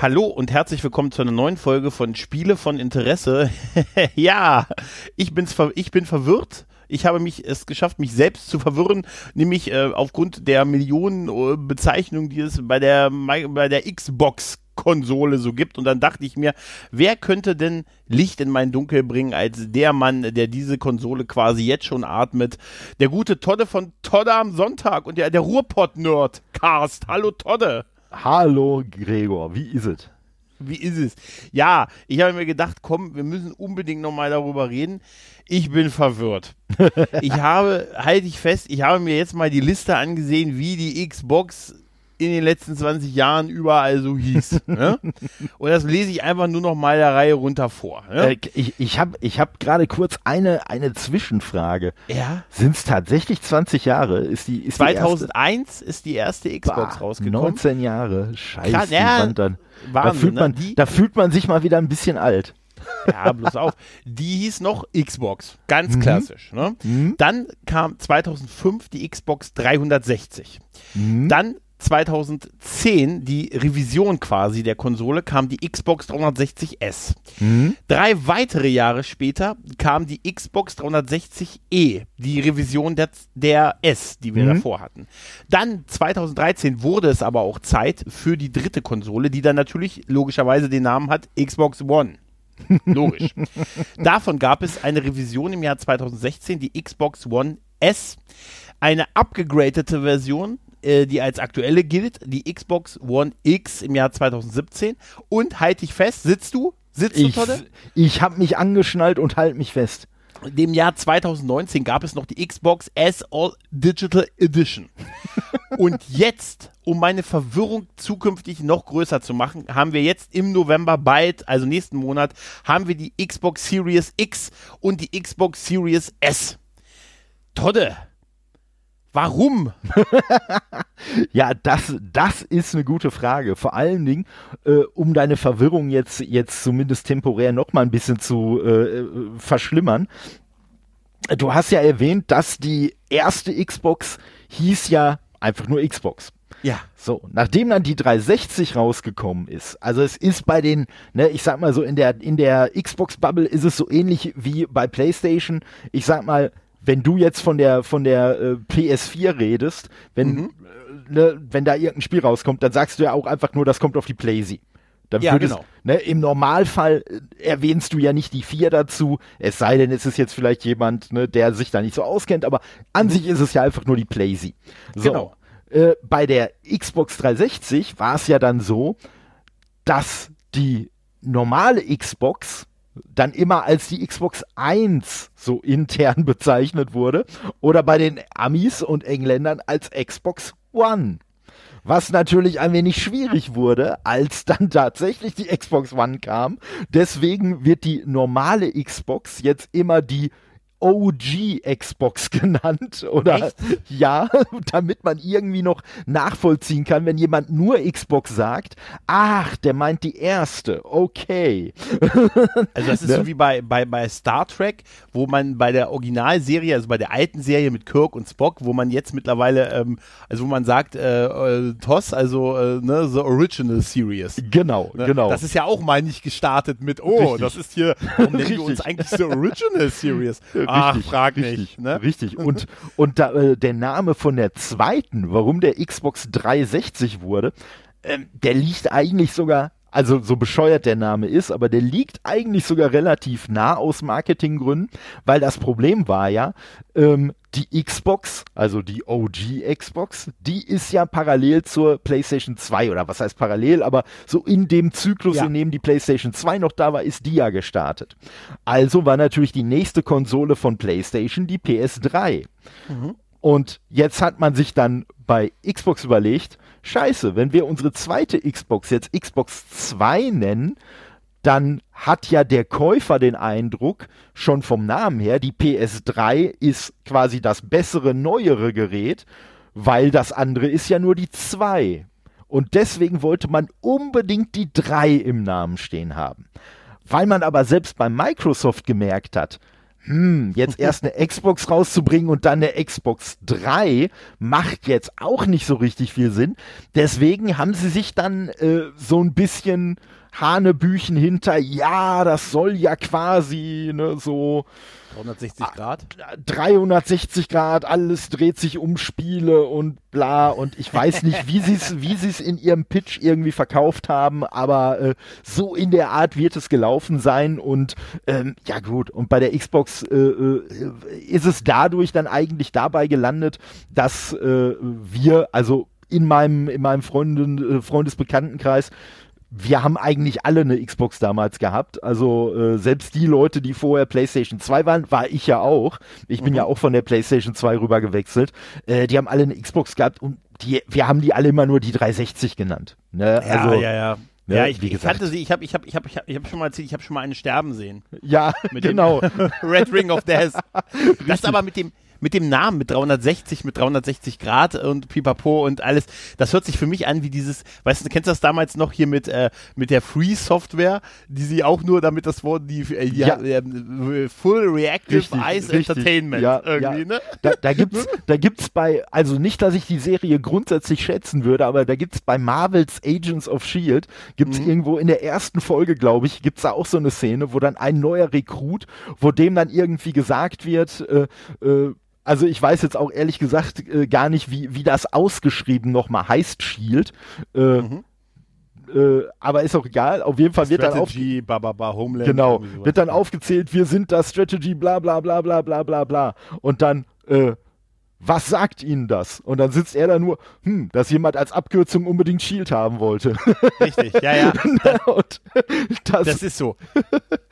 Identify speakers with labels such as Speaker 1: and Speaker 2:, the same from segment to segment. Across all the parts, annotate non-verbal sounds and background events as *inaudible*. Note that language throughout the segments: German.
Speaker 1: Hallo und herzlich willkommen zu einer neuen Folge von Spiele von Interesse. *laughs* ja, ich, bin's, ich bin verwirrt. Ich habe mich es geschafft, mich selbst zu verwirren, nämlich äh, aufgrund der Millionen äh, Bezeichnungen, die es bei der, bei der Xbox Konsole so gibt. Und dann dachte ich mir, wer könnte denn Licht in mein Dunkel bringen als der Mann, der diese Konsole quasi jetzt schon atmet? Der gute Todde von Todde am Sonntag und der, der Ruhrpott-Nerd Cast. Hallo Todde.
Speaker 2: Hallo Gregor, wie ist es?
Speaker 1: Wie ist es? Ja, ich habe mir gedacht, komm, wir müssen unbedingt nochmal darüber reden. Ich bin verwirrt. *laughs* ich habe, halte ich fest, ich habe mir jetzt mal die Liste angesehen, wie die Xbox in den letzten 20 Jahren überall so hieß. *laughs* ne? Und das lese ich einfach nur noch mal der Reihe runter vor. Ne?
Speaker 2: Äh, ich ich habe ich hab gerade kurz eine, eine Zwischenfrage.
Speaker 1: Ja.
Speaker 2: Sind es tatsächlich 20 Jahre? Ist die, ist
Speaker 1: 2001 die ist die erste Xbox bah, rausgekommen.
Speaker 2: 19 Jahre. Scheiße. Ja, dann, Wahnsinn, da, fühlt man, ne? da fühlt man sich mal wieder ein bisschen alt.
Speaker 1: Ja, bloß auf. Die hieß noch Xbox. Ganz mhm. klassisch. Ne? Mhm. Dann kam 2005 die Xbox 360. Mhm. Dann 2010 die Revision quasi der Konsole kam die Xbox 360S. Mhm. Drei weitere Jahre später kam die Xbox 360e, die Revision der, der S, die wir mhm. davor hatten. Dann 2013 wurde es aber auch Zeit für die dritte Konsole, die dann natürlich logischerweise den Namen hat Xbox One. *laughs* Logisch. Davon gab es eine Revision im Jahr 2016, die Xbox One S, eine abgegradete Version äh, die als aktuelle gilt, die Xbox One X im Jahr 2017. Und halte dich fest, sitzt du? Sitzt
Speaker 2: ich, du, Todde? Ich habe mich angeschnallt und halte mich fest.
Speaker 1: Dem Jahr 2019 gab es noch die Xbox S All Digital Edition. *laughs* und jetzt, um meine Verwirrung zukünftig noch größer zu machen, haben wir jetzt im November bald, also nächsten Monat, haben wir die Xbox Series X und die Xbox Series S. Todde, Warum? *laughs*
Speaker 2: ja, das, das ist eine gute Frage. Vor allen Dingen, äh, um deine Verwirrung jetzt, jetzt zumindest temporär noch mal ein bisschen zu äh, verschlimmern. Du hast ja erwähnt, dass die erste Xbox hieß ja einfach nur Xbox.
Speaker 1: Ja.
Speaker 2: So, nachdem dann die 360 rausgekommen ist, also es ist bei den, ne, ich sag mal so, in der, in der Xbox-Bubble ist es so ähnlich wie bei PlayStation. Ich sag mal, wenn du jetzt von der von der äh, PS4 redest, wenn mhm. äh, ne, wenn da irgendein Spiel rauskommt, dann sagst du ja auch einfach nur, das kommt auf die PlayStation. Dann
Speaker 1: ja, würdest, genau.
Speaker 2: Ne, Im Normalfall äh, erwähnst du ja nicht die vier dazu, es sei denn, es ist jetzt vielleicht jemand, ne, der sich da nicht so auskennt, aber an mhm. sich ist es ja einfach nur die Playsee. So, genau. Äh, bei der Xbox 360 war es ja dann so, dass die normale Xbox dann immer als die Xbox 1 so intern *laughs* bezeichnet wurde oder bei den Amis und Engländern als Xbox One. Was natürlich ein wenig schwierig wurde, als dann *laughs* tatsächlich die Xbox One kam. Deswegen wird die normale Xbox jetzt immer die OG Xbox *laughs* genannt oder Echt? ja, damit man irgendwie noch nachvollziehen kann, wenn jemand nur Xbox sagt, ach, der meint die erste, okay.
Speaker 1: Also das ist *laughs* ne? so wie bei, bei, bei Star Trek, wo man bei der Originalserie, also bei der alten Serie mit Kirk und Spock, wo man jetzt mittlerweile, ähm, also wo man sagt, äh, äh, TOS, also äh, ne, The Original Series.
Speaker 2: Genau, ne? genau.
Speaker 1: Das ist ja auch mal nicht gestartet mit, oh, Richtig. das ist hier, warum nennen wir *laughs* uns eigentlich The Original Series? Ach, richtig, frag
Speaker 2: richtig,
Speaker 1: nicht.
Speaker 2: Ne? Richtig. *laughs* Und, und da, äh, der Name von der zweiten, warum der Xbox 360 wurde, äh, der liegt eigentlich sogar also so bescheuert der Name ist, aber der liegt eigentlich sogar relativ nah aus Marketinggründen, weil das Problem war ja, ähm, die Xbox, also die OG Xbox, die ist ja parallel zur PlayStation 2 oder was heißt parallel, aber so in dem Zyklus, ja. in dem die PlayStation 2 noch da war, ist die ja gestartet. Also war natürlich die nächste Konsole von PlayStation die PS3. Mhm. Und jetzt hat man sich dann bei Xbox überlegt, scheiße, wenn wir unsere zweite Xbox jetzt Xbox 2 nennen, dann hat ja der Käufer den Eindruck, schon vom Namen her, die PS3 ist quasi das bessere, neuere Gerät, weil das andere ist ja nur die 2. Und deswegen wollte man unbedingt die 3 im Namen stehen haben. Weil man aber selbst bei Microsoft gemerkt hat, hm, jetzt *laughs* erst eine Xbox rauszubringen und dann eine Xbox 3 macht jetzt auch nicht so richtig viel Sinn. Deswegen haben sie sich dann äh, so ein bisschen Hanebüchen hinter, ja, das soll ja quasi ne, so
Speaker 1: 360 Grad?
Speaker 2: 360 Grad, alles dreht sich um Spiele und bla und ich weiß nicht, wie sie es *laughs* wie sie's in ihrem Pitch irgendwie verkauft haben, aber äh, so in der Art wird es gelaufen sein und ähm, ja gut, und bei der Xbox äh, äh, ist es dadurch dann eigentlich dabei gelandet, dass äh, wir, also in meinem, in meinem Freunden, äh, Freundesbekanntenkreis wir haben eigentlich alle eine Xbox damals gehabt. Also äh, selbst die Leute, die vorher PlayStation 2 waren, war ich ja auch. Ich bin mhm. ja auch von der PlayStation 2 rüber gewechselt. Äh, die haben alle eine Xbox gehabt und die, wir haben die alle immer nur die 360 genannt. Ne?
Speaker 1: Ja, also, ja, ja. Ne, ja, ich, ich kannte sie, ich habe ich hab, ich hab, ich hab, ich hab schon mal erzählt, ich habe schon mal eine sterben sehen.
Speaker 2: Ja, *laughs* genau. *laughs*
Speaker 1: Red Ring of Death. *laughs* das aber mit dem, mit dem Namen, mit 360, mit 360 Grad und pipapo und alles, das hört sich für mich an wie dieses, weißt du, kennst du das damals noch hier mit, äh, mit der Free Software, die sie auch nur damit das Wort, die, äh, die ja. äh, Full Reactive richtig, Eyes richtig. Entertainment
Speaker 2: ja, irgendwie, ja. ne? Da, da gibt's, *laughs* da gibt's bei, also nicht, dass ich die Serie grundsätzlich schätzen würde, aber da gibt's bei Marvels Agents of Shield, gibt's mhm. irgendwo in der ersten Folge, glaube ich, gibt's da auch so eine Szene, wo dann ein neuer Rekrut, wo dem dann irgendwie gesagt wird, äh, äh, also ich weiß jetzt auch ehrlich gesagt äh, gar nicht, wie, wie das ausgeschrieben nochmal heißt, Shield. Äh, mhm. äh, aber ist auch egal. Auf jeden Fall Strategy,
Speaker 1: wird dann auf Homeland.
Speaker 2: Genau, wird dann aufgezählt, wir sind das Strategy, bla bla bla bla bla bla bla. Und dann äh, was sagt Ihnen das? Und dann sitzt er da nur, hm, dass jemand als Abkürzung unbedingt Shield haben wollte.
Speaker 1: Richtig, ja, ja. *laughs* das, das, ist so.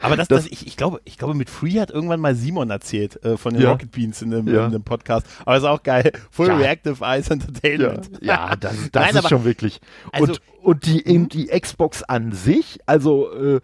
Speaker 1: Aber das, das, das, ich, ich, glaube, ich glaube, mit Free hat irgendwann mal Simon erzählt äh, von den ja. Rocket Beans in dem, ja. in dem, Podcast. Aber ist auch geil. Full ja. Reactive Eyes Entertainment.
Speaker 2: Ja, das, *laughs* das Nein, ist aber, schon wirklich. Also, und, und die, mhm. die Xbox an sich, also äh,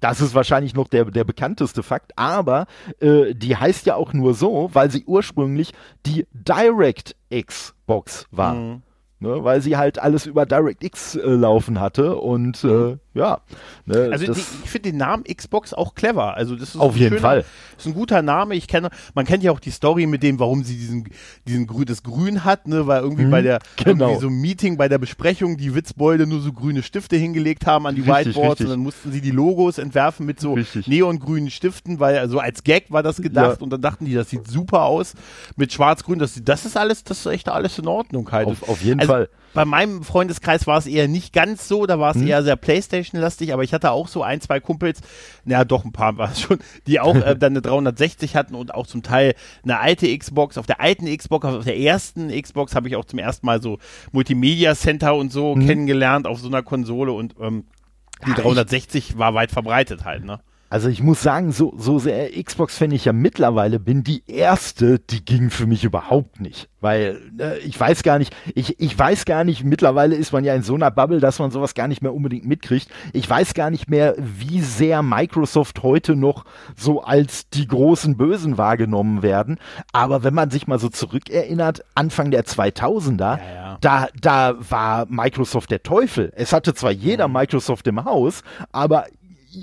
Speaker 2: das ist wahrscheinlich noch der, der bekannteste Fakt, aber äh, die heißt ja auch nur so, weil sie ursprünglich die Direct Xbox war. Mhm. Ne, weil sie halt alles über DirectX äh, laufen hatte und äh, ja.
Speaker 1: Ne, also die, ich finde den Namen Xbox auch clever. Also das ist
Speaker 2: auf jeden schöner, Fall.
Speaker 1: Ist ein guter Name. Ich kenne, man kennt ja auch die Story mit dem, warum sie diesen, diesen Grün, das Grün hat, ne, weil irgendwie mhm, bei der genau. irgendwie so ein Meeting bei der Besprechung die Witzbeule nur so grüne Stifte hingelegt haben an die richtig, Whiteboards richtig. und dann mussten sie die Logos entwerfen mit so richtig. neongrünen Stiften, weil also als Gag war das gedacht ja. und dann dachten die, das sieht super aus mit Schwarz-Grün. Das, das ist alles, das ist echt alles in Ordnung halt.
Speaker 2: Auf, auf jeden also, Fall.
Speaker 1: Bei meinem Freundeskreis war es eher nicht ganz so, da war es hm. eher sehr Playstation-lastig, aber ich hatte auch so ein, zwei Kumpels, naja, doch ein paar war es schon, die auch äh, *laughs* dann eine 360 hatten und auch zum Teil eine alte Xbox. Auf der alten Xbox, auf der ersten Xbox habe ich auch zum ersten Mal so Multimedia Center und so hm. kennengelernt auf so einer Konsole und ähm, die 360 war weit verbreitet halt, ne?
Speaker 2: Also ich muss sagen, so, so sehr Xbox-Fan ich ja mittlerweile bin, die erste, die ging für mich überhaupt nicht. Weil äh, ich weiß gar nicht, ich, ich weiß gar nicht, mittlerweile ist man ja in so einer Bubble, dass man sowas gar nicht mehr unbedingt mitkriegt. Ich weiß gar nicht mehr, wie sehr Microsoft heute noch so als die großen Bösen wahrgenommen werden. Aber wenn man sich mal so zurückerinnert, Anfang der 2000er, ja, ja. da, da war Microsoft der Teufel. Es hatte zwar jeder mhm. Microsoft im Haus, aber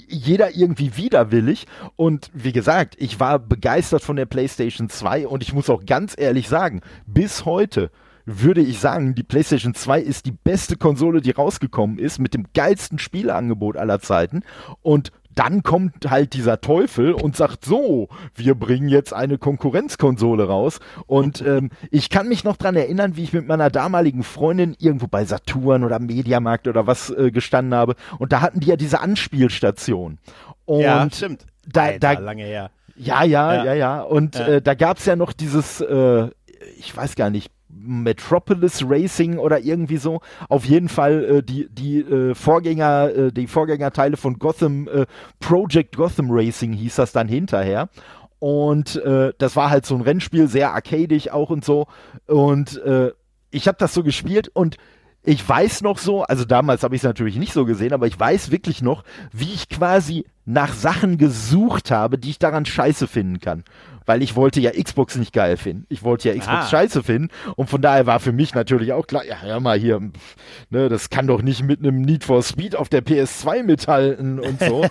Speaker 2: jeder irgendwie widerwillig. Und wie gesagt, ich war begeistert von der PlayStation 2 und ich muss auch ganz ehrlich sagen, bis heute würde ich sagen, die PlayStation 2 ist die beste Konsole, die rausgekommen ist, mit dem geilsten Spieleangebot aller Zeiten. Und dann kommt halt dieser Teufel und sagt so, wir bringen jetzt eine Konkurrenzkonsole raus. Und *laughs* ähm, ich kann mich noch dran erinnern, wie ich mit meiner damaligen Freundin irgendwo bei Saturn oder Mediamarkt oder was äh, gestanden habe. Und da hatten die ja diese Anspielstation. Und
Speaker 1: ja, stimmt.
Speaker 2: Da, Alter, da, lange her. Ja, ja, ja, ja. ja. Und ja. Äh, da gab's ja noch dieses, äh, ich weiß gar nicht, Metropolis Racing oder irgendwie so. Auf jeden Fall äh, die, die äh, Vorgänger, äh, die Vorgängerteile von Gotham, äh, Project Gotham Racing hieß das dann hinterher. Und äh, das war halt so ein Rennspiel, sehr arcadisch auch und so. Und äh, ich habe das so gespielt und ich weiß noch so, also damals habe ich es natürlich nicht so gesehen, aber ich weiß wirklich noch, wie ich quasi nach Sachen gesucht habe, die ich daran scheiße finden kann weil ich wollte ja Xbox nicht geil finden. Ich wollte ja Xbox ah. scheiße finden und von daher war für mich natürlich auch klar, ja, hör mal hier, ne, das kann doch nicht mit einem Need for Speed auf der PS2 mithalten und so.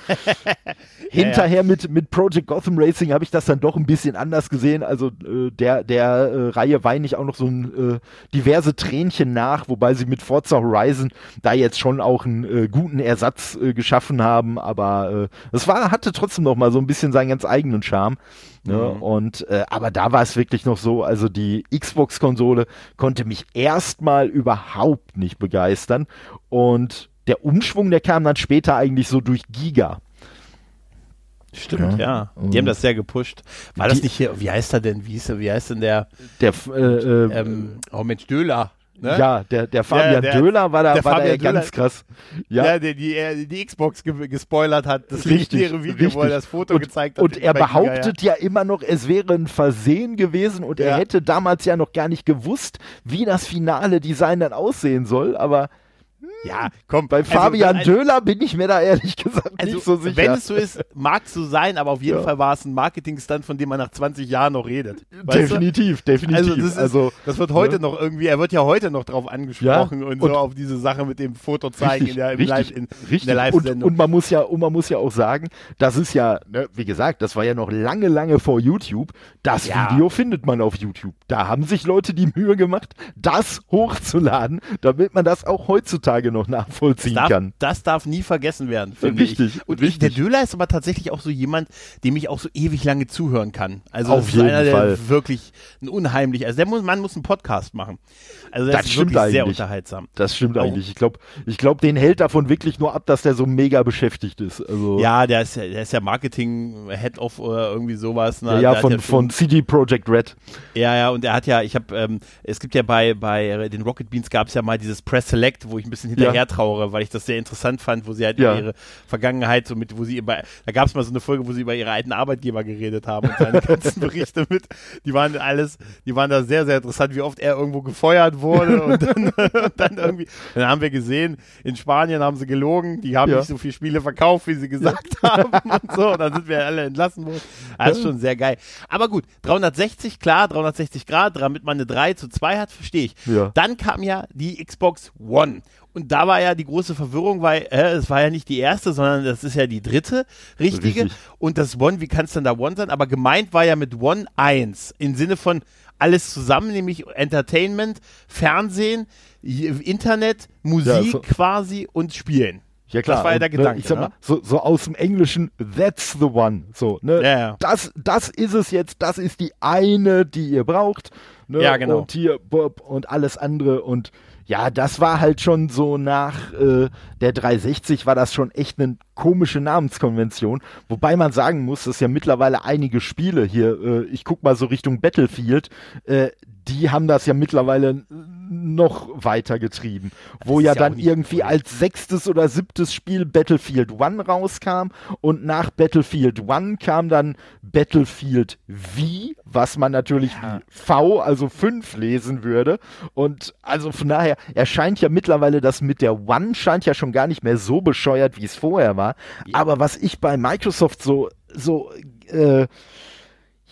Speaker 2: *laughs* Hinterher ja. mit, mit Project Gotham Racing habe ich das dann doch ein bisschen anders gesehen. Also äh, der, der äh, Reihe weine ich auch noch so ein, äh, diverse Tränchen nach, wobei sie mit Forza Horizon da jetzt schon auch einen äh, guten Ersatz äh, geschaffen haben, aber es war, hatte trotzdem noch mal so ein bisschen seinen ganz eigenen Charme. Ne? Mhm. Und äh, aber da war es wirklich noch so, also die Xbox-Konsole konnte mich erstmal überhaupt nicht begeistern. Und der Umschwung, der kam dann später eigentlich so durch Giga.
Speaker 1: Stimmt, ja. ja. Die haben das sehr gepusht. War die, das nicht hier, wie heißt er denn, wie, ist, wie heißt denn der?
Speaker 2: Der, äh, äh,
Speaker 1: ähm, oh Mensch, Döler.
Speaker 2: Ne? Ja, der, der Fabian ja, der, Döler war da, war da ganz krass.
Speaker 1: Ja, ja der die, die Xbox ge gespoilert hat, das legendäre Video, richtig. wo er das Foto
Speaker 2: und,
Speaker 1: gezeigt hat.
Speaker 2: Und er behauptet ja, ja, immer noch, es wäre ein Versehen gewesen und er hätte damals ja noch gar nicht gewusst, wie das finale Design dann aussehen soll, aber
Speaker 1: ja, komm.
Speaker 2: Bei also, Fabian also, Döhler bin ich mir da ehrlich gesagt also, nicht so sicher.
Speaker 1: Wenn es so ist, mag es so sein, aber auf jeden ja. Fall war es ein Marketing-Stunt, von dem man nach 20 Jahren noch redet.
Speaker 2: Definitiv, du? definitiv.
Speaker 1: Also das, ist, also das, wird heute ja. noch irgendwie, er wird ja heute noch drauf angesprochen ja. und, und, so auf diese Sache mit dem Foto zeigen richtig, in der, im
Speaker 2: richtig,
Speaker 1: Live, in,
Speaker 2: richtig. in der Live-Sendung. Und, und, man muss ja, und man muss ja auch sagen, das ist ja, ne, wie gesagt, das war ja noch lange, lange vor YouTube. Das Video findet man auf YouTube. Da haben sich Leute die Mühe gemacht, das hochzuladen, damit man das auch heutzutage noch nachvollziehen
Speaker 1: das darf,
Speaker 2: kann.
Speaker 1: Das darf nie vergessen werden, finde
Speaker 2: richtig,
Speaker 1: ich. Und
Speaker 2: richtig.
Speaker 1: der Döler ist aber tatsächlich auch so jemand, dem ich auch so ewig lange zuhören kann. Also
Speaker 2: Auf jeden einer, Fall.
Speaker 1: wirklich ein unheimlich, also der muss, Mann muss einen Podcast machen. Also das, das ist wirklich eigentlich. sehr unterhaltsam.
Speaker 2: Das stimmt auch. eigentlich. Ich glaube, ich glaube, den hält davon wirklich nur ab, dass der so mega beschäftigt ist. Also
Speaker 1: ja, der ist ja, der ist ja Marketing Head of oder irgendwie sowas.
Speaker 2: Ne? Ja, ja von, ja von CD Projekt Red.
Speaker 1: Ja, ja, und er hat ja, ich habe, ähm, es gibt ja bei, bei den Rocket Beans gab es ja mal dieses Press Select, wo ich ein bisschen hinterher ja. trauere, weil ich das sehr interessant fand, wo sie halt über ihre Vergangenheit so mit, wo sie über, da gab es mal so eine Folge, wo sie über ihre alten Arbeitgeber geredet haben und seine *laughs* ganzen Berichte mit, die waren alles, die waren da sehr, sehr interessant, wie oft er irgendwo gefeuert wurde und dann, *laughs* und dann irgendwie, dann haben wir gesehen, in Spanien haben sie gelogen, die haben nicht so viele Spiele verkauft, wie sie gesagt haben und so, und dann sind wir alle entlassen worden. Das ist schon sehr geil. Aber gut, 360, klar, 360 Grad, damit man eine 3 zu 2 hat, verstehe ich.
Speaker 2: Ja.
Speaker 1: Dann kam ja die Xbox One. Und da war ja die große Verwirrung, weil äh, es war ja nicht die erste, sondern das ist ja die dritte richtige. Richtig. Und das One, wie kann es denn da One sein? Aber gemeint war ja mit One 1 im Sinne von alles zusammen, nämlich Entertainment, Fernsehen, Internet, Musik ja, so. quasi und Spielen.
Speaker 2: Ja klar.
Speaker 1: Das war ja der ne, Gedanke.
Speaker 2: Ich sag mal, ne? so, so aus dem Englischen, that's the one. So, ne?
Speaker 1: Ja, ja.
Speaker 2: Das, das ist es jetzt, das ist die eine, die ihr braucht. Ne?
Speaker 1: Ja, genau.
Speaker 2: Und hier, Bob und alles andere und ja, das war halt schon so nach äh, der 360 war das schon echt eine komische Namenskonvention. Wobei man sagen muss, dass ja mittlerweile einige Spiele hier, äh, ich guck mal so Richtung Battlefield, äh, die haben das ja mittlerweile noch weiter getrieben, wo ja, ja dann irgendwie cool. als sechstes oder siebtes Spiel Battlefield One rauskam und nach Battlefield One kam dann Battlefield V, was man natürlich ja. V, also 5 lesen würde und also von daher erscheint ja mittlerweile das mit der One scheint ja schon gar nicht mehr so bescheuert, wie es vorher war, ja. aber was ich bei Microsoft so so äh,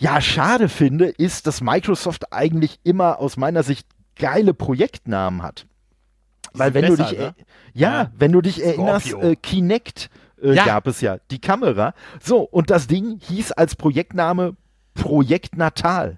Speaker 2: ja, schade finde, ist, dass Microsoft eigentlich immer aus meiner Sicht geile Projektnamen hat. Weil wenn besser, du dich, ne? ja, ja, wenn du dich erinnerst, äh, Kinect äh, ja. gab es ja, die Kamera. So, und das Ding hieß als Projektname Projekt Natal.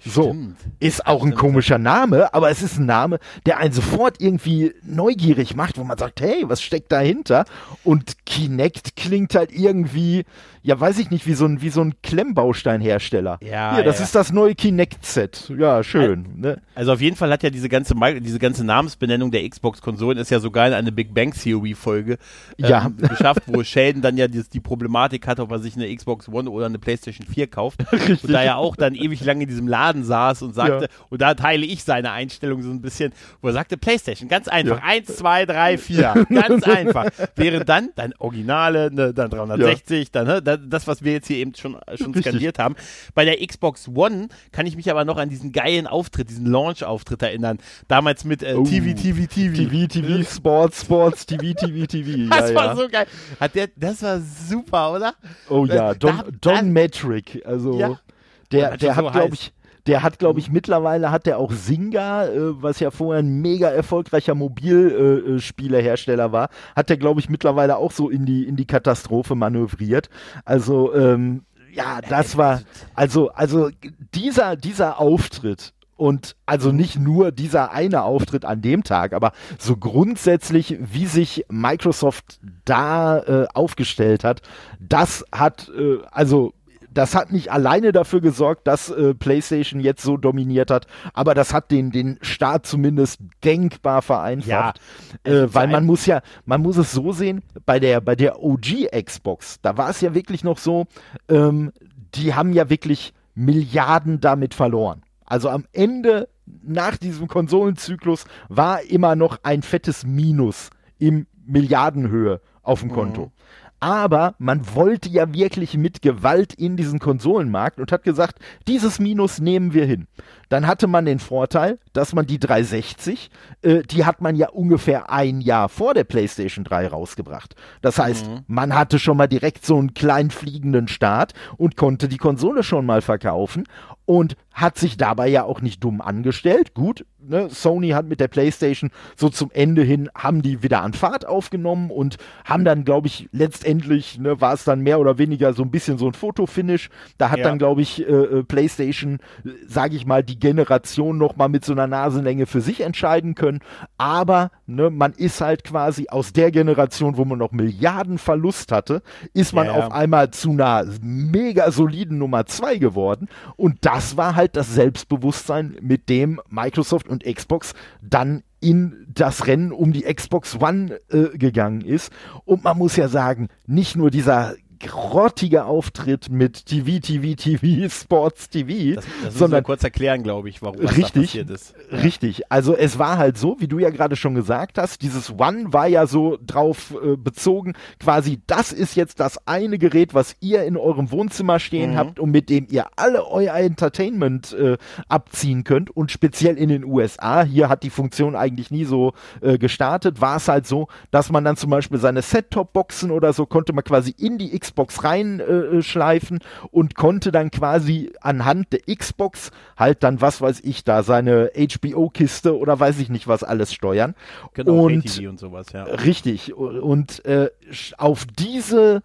Speaker 2: So, Stimmt. ist auch ein komischer Name, aber es ist ein Name, der einen sofort irgendwie neugierig macht, wo man sagt, hey, was steckt dahinter? Und Kinect klingt halt irgendwie, ja, weiß ich nicht, wie so ein, wie so ein Klemmbausteinhersteller.
Speaker 1: Ja,
Speaker 2: Hier, das
Speaker 1: ja.
Speaker 2: ist das neue Kinect-Set. Ja, schön.
Speaker 1: Also,
Speaker 2: ne?
Speaker 1: also auf jeden Fall hat ja diese ganze, diese ganze Namensbenennung der Xbox-Konsolen ist ja sogar in eine Big Bang Theory-Folge
Speaker 2: ähm, ja. *laughs*
Speaker 1: geschafft, wo Sheldon dann ja die, die, Problematik hatte, ob er sich eine Xbox One oder eine PlayStation 4 kauft. *laughs*
Speaker 2: Richtig.
Speaker 1: Und da ja auch dann ewig lange in diesem Laden saß und sagte, ja. und da teile ich seine Einstellung so ein bisschen, wo er sagte, PlayStation, ganz einfach. 1, 2, 3, 4, ganz einfach. Während dann dein Originale, ne, dann 360, dann, ne, das, was wir jetzt hier eben schon, schon skandiert haben. Bei der Xbox One kann ich mich aber noch an diesen geilen Auftritt, diesen Launch-Auftritt erinnern. Damals mit äh, oh. TV, TV, TV.
Speaker 2: TV, TV, Sports, Sports, TV, TV, TV. *laughs*
Speaker 1: das ja, war ja. so geil. Hat der, das war super, oder?
Speaker 2: Oh ja, Don, da, Don Metric. Also ja. der, der hat, so glaube ich, der hat, glaube ich, mittlerweile hat der auch Singa, äh, was ja vorher ein mega erfolgreicher Mobilspielehersteller äh, war, hat der, glaube ich, mittlerweile auch so in die, in die Katastrophe manövriert. Also, ähm, ja, das war, also, also dieser, dieser Auftritt und also nicht nur dieser eine Auftritt an dem Tag, aber so grundsätzlich, wie sich Microsoft da äh, aufgestellt hat, das hat, äh, also das hat nicht alleine dafür gesorgt, dass äh, PlayStation jetzt so dominiert hat, aber das hat den, den Start zumindest denkbar vereinfacht. Ja, äh, weil man muss ja, man muss es so sehen, bei der, bei der OG Xbox, da war es ja wirklich noch so, ähm, die haben ja wirklich Milliarden damit verloren. Also am Ende nach diesem Konsolenzyklus war immer noch ein fettes Minus im Milliardenhöhe auf dem Konto. Mhm aber man wollte ja wirklich mit Gewalt in diesen Konsolenmarkt und hat gesagt, dieses Minus nehmen wir hin. Dann hatte man den Vorteil, dass man die 360, äh, die hat man ja ungefähr ein Jahr vor der PlayStation 3 rausgebracht. Das heißt, mhm. man hatte schon mal direkt so einen kleinen fliegenden Start und konnte die Konsole schon mal verkaufen und hat sich dabei ja auch nicht dumm angestellt. Gut, ne, Sony hat mit der PlayStation so zum Ende hin, haben die wieder an Fahrt aufgenommen und haben dann, glaube ich, letztendlich, ne, war es dann mehr oder weniger so ein bisschen so ein Fotofinish. Da hat ja. dann, glaube ich, äh, äh PlayStation, äh, sage ich mal, die Generation noch mal mit so einer Nasenlänge für sich entscheiden können. Aber ne, man ist halt quasi aus der Generation, wo man noch Milliarden Verlust hatte, ist man ja. auf einmal zu einer mega soliden Nummer zwei geworden. Und das war halt das Selbstbewusstsein, mit dem Microsoft und Xbox dann in das Rennen um die Xbox One äh, gegangen ist. Und man muss ja sagen, nicht nur dieser grottiger Auftritt mit TV, TV, TV, Sports TV.
Speaker 1: Das, das sondern kurz erklären, glaube ich, warum
Speaker 2: richtig, das passiert ist. Richtig. Also es war halt so, wie du ja gerade schon gesagt hast, dieses One war ja so drauf äh, bezogen, quasi das ist jetzt das eine Gerät, was ihr in eurem Wohnzimmer stehen mhm. habt und mit dem ihr alle euer Entertainment äh, abziehen könnt und speziell in den USA, hier hat die Funktion eigentlich nie so äh, gestartet, war es halt so, dass man dann zum Beispiel seine Set-Top-Boxen oder so konnte man quasi in die X Xbox reinschleifen äh, und konnte dann quasi anhand der Xbox halt dann, was weiß ich da, seine HBO-Kiste oder weiß ich nicht was alles steuern.
Speaker 1: Genau, und, und sowas, ja.
Speaker 2: Richtig. Und äh, auf diese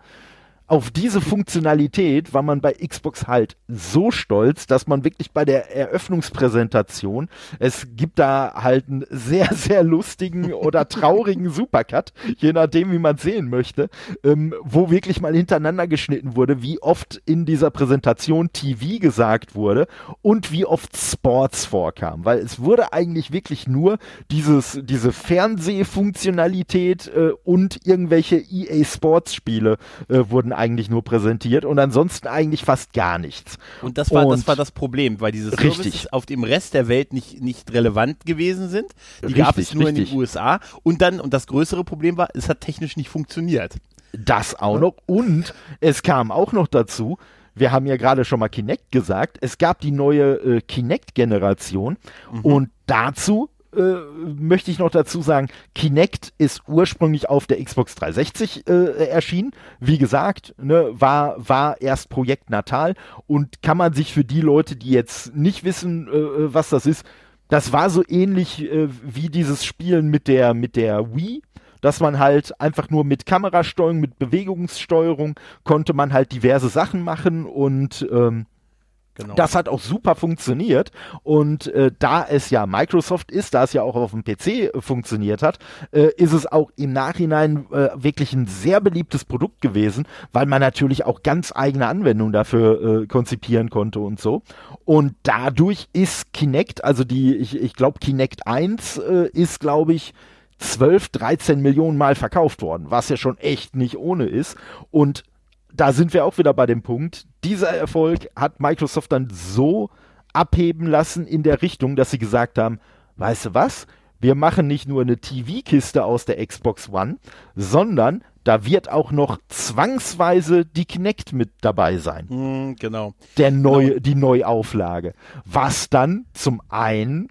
Speaker 2: auf diese Funktionalität war man bei Xbox halt so stolz, dass man wirklich bei der Eröffnungspräsentation, es gibt da halt einen sehr, *laughs* sehr lustigen oder traurigen Supercut, je nachdem, wie man sehen möchte, ähm, wo wirklich mal hintereinander geschnitten wurde, wie oft in dieser Präsentation TV gesagt wurde und wie oft Sports vorkam, weil es wurde eigentlich wirklich nur dieses, diese Fernsehfunktionalität äh, und irgendwelche EA Sports Spiele äh, wurden eigentlich nur präsentiert und ansonsten eigentlich fast gar nichts.
Speaker 1: Und das war, und das, war das Problem, weil diese Services richtig. auf dem Rest der Welt nicht, nicht relevant gewesen sind. Die richtig, gab es nur richtig. in den USA. Und dann, und das größere Problem war, es hat technisch nicht funktioniert.
Speaker 2: Das auch noch. Und es kam auch noch dazu, wir haben ja gerade schon mal Kinect gesagt, es gab die neue äh, Kinect-Generation mhm. und dazu äh, möchte ich noch dazu sagen, Kinect ist ursprünglich auf der Xbox 360 äh, erschienen. Wie gesagt, ne, war, war erst Projekt Natal und kann man sich für die Leute, die jetzt nicht wissen, äh, äh was das ist, das war so ähnlich äh, wie dieses Spielen mit der, mit der Wii dass man halt einfach nur mit Kamerasteuerung, mit Bewegungssteuerung konnte man halt diverse Sachen machen und ähm, Genau. Das hat auch super funktioniert und äh, da es ja Microsoft ist, da es ja auch auf dem PC äh, funktioniert hat, äh, ist es auch im Nachhinein äh, wirklich ein sehr beliebtes Produkt gewesen, weil man natürlich auch ganz eigene Anwendungen dafür äh, konzipieren konnte und so. Und dadurch ist Kinect, also die, ich, ich glaube Kinect 1 äh, ist, glaube ich, 12, 13 Millionen Mal verkauft worden, was ja schon echt nicht ohne ist. Und da sind wir auch wieder bei dem Punkt, dieser Erfolg hat Microsoft dann so abheben lassen in der Richtung, dass sie gesagt haben, weißt du was, wir machen nicht nur eine TV-Kiste aus der Xbox One, sondern da wird auch noch zwangsweise die Kinect mit dabei sein.
Speaker 1: Mm, genau.
Speaker 2: Der neue, genau. die Neuauflage. Was dann zum einen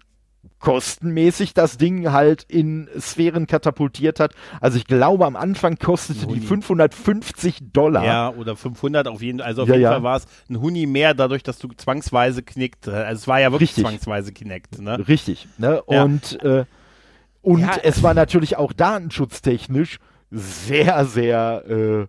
Speaker 2: kostenmäßig das Ding halt in Sphären katapultiert hat. Also ich glaube, am Anfang kostete die 550 Dollar.
Speaker 1: Ja, oder 500 auf jeden Fall. Also auf ja, jeden ja. Fall war es ein Huni mehr, dadurch, dass du zwangsweise knickt. Also es war ja wirklich Richtig. zwangsweise knickt. Ne?
Speaker 2: Richtig. Ne? Und, ja. äh, und es war natürlich auch datenschutztechnisch sehr, sehr äh,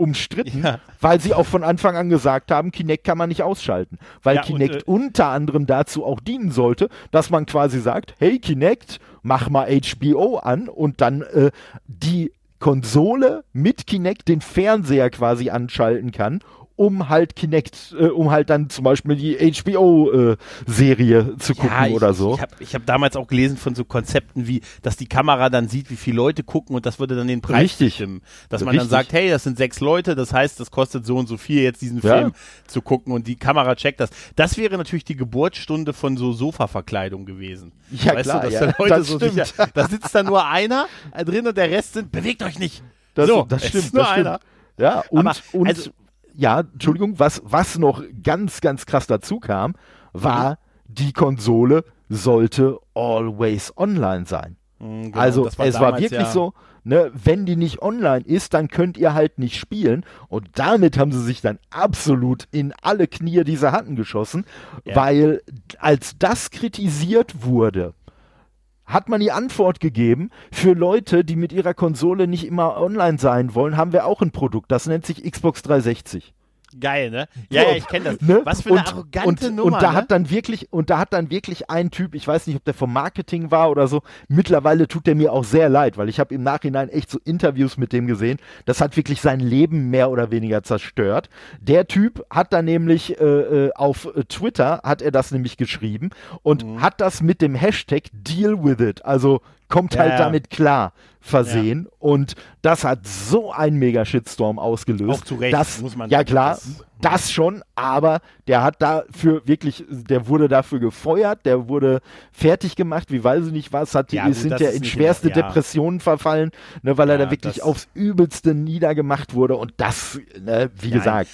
Speaker 2: umstritten, ja. weil sie auch von Anfang an gesagt haben, Kinect kann man nicht ausschalten. Weil ja, Kinect und, äh, unter anderem dazu auch dienen sollte, dass man quasi sagt, hey Kinect, mach mal HBO an und dann äh, die Konsole mit Kinect den Fernseher quasi anschalten kann um halt Kinect, äh, um halt dann zum Beispiel die HBO-Serie äh, zu gucken ja, ich, oder so.
Speaker 1: Ich habe ich hab damals auch gelesen von so Konzepten wie, dass die Kamera dann sieht, wie viele Leute gucken und das würde dann den Preis
Speaker 2: Richtig.
Speaker 1: bestimmen. Dass man Richtig. dann sagt, hey, das sind sechs Leute, das heißt, das kostet so und so viel, jetzt diesen ja. Film zu gucken und die Kamera checkt das. Das wäre natürlich die Geburtsstunde von so Sofa-Verkleidung gewesen.
Speaker 2: Ja, weißt klar, du, dass ja, *laughs*
Speaker 1: Leute das so sicher, da sitzt da nur einer drin und der Rest sind, bewegt euch nicht.
Speaker 2: Das, so, das stimmt, nur das stimmt. einer. Ja, und, Aber, und also, ja, Entschuldigung, was, was noch ganz, ganz krass dazu kam, war, mhm. die Konsole sollte always online sein. Mhm, genau, also war es damals, war wirklich ja. so, ne, wenn die nicht online ist, dann könnt ihr halt nicht spielen. Und damit haben sie sich dann absolut in alle Knie, die sie hatten, geschossen, ja. weil als das kritisiert wurde, hat man die Antwort gegeben, für Leute, die mit ihrer Konsole nicht immer online sein wollen, haben wir auch ein Produkt. Das nennt sich Xbox 360.
Speaker 1: Geil, ne? Ja, ja, ich kenne das. Ne? Was für eine und, arrogante
Speaker 2: und,
Speaker 1: Nummer.
Speaker 2: Und da
Speaker 1: ne?
Speaker 2: hat dann wirklich, und da hat dann wirklich ein Typ, ich weiß nicht, ob der vom Marketing war oder so, mittlerweile tut der mir auch sehr leid, weil ich habe im Nachhinein echt so Interviews mit dem gesehen. Das hat wirklich sein Leben mehr oder weniger zerstört. Der Typ hat dann nämlich äh, äh auf Twitter, hat er das nämlich geschrieben und mhm. hat das mit dem Hashtag Deal with it, also kommt ja, halt damit klar versehen. Ja. Und das hat so einen mega Shitstorm ausgelöst.
Speaker 1: Auch zu Recht,
Speaker 2: dass,
Speaker 1: muss man
Speaker 2: Ja, klar, das, das, schon, aber der hat dafür wirklich, der wurde dafür gefeuert, der wurde fertig gemacht, wie weiß ich nicht was, hat, ja, sind ja in schwerste ja. Depressionen verfallen, ne, weil er da wirklich aufs Übelste niedergemacht wurde. Und das, ne, wie gesagt.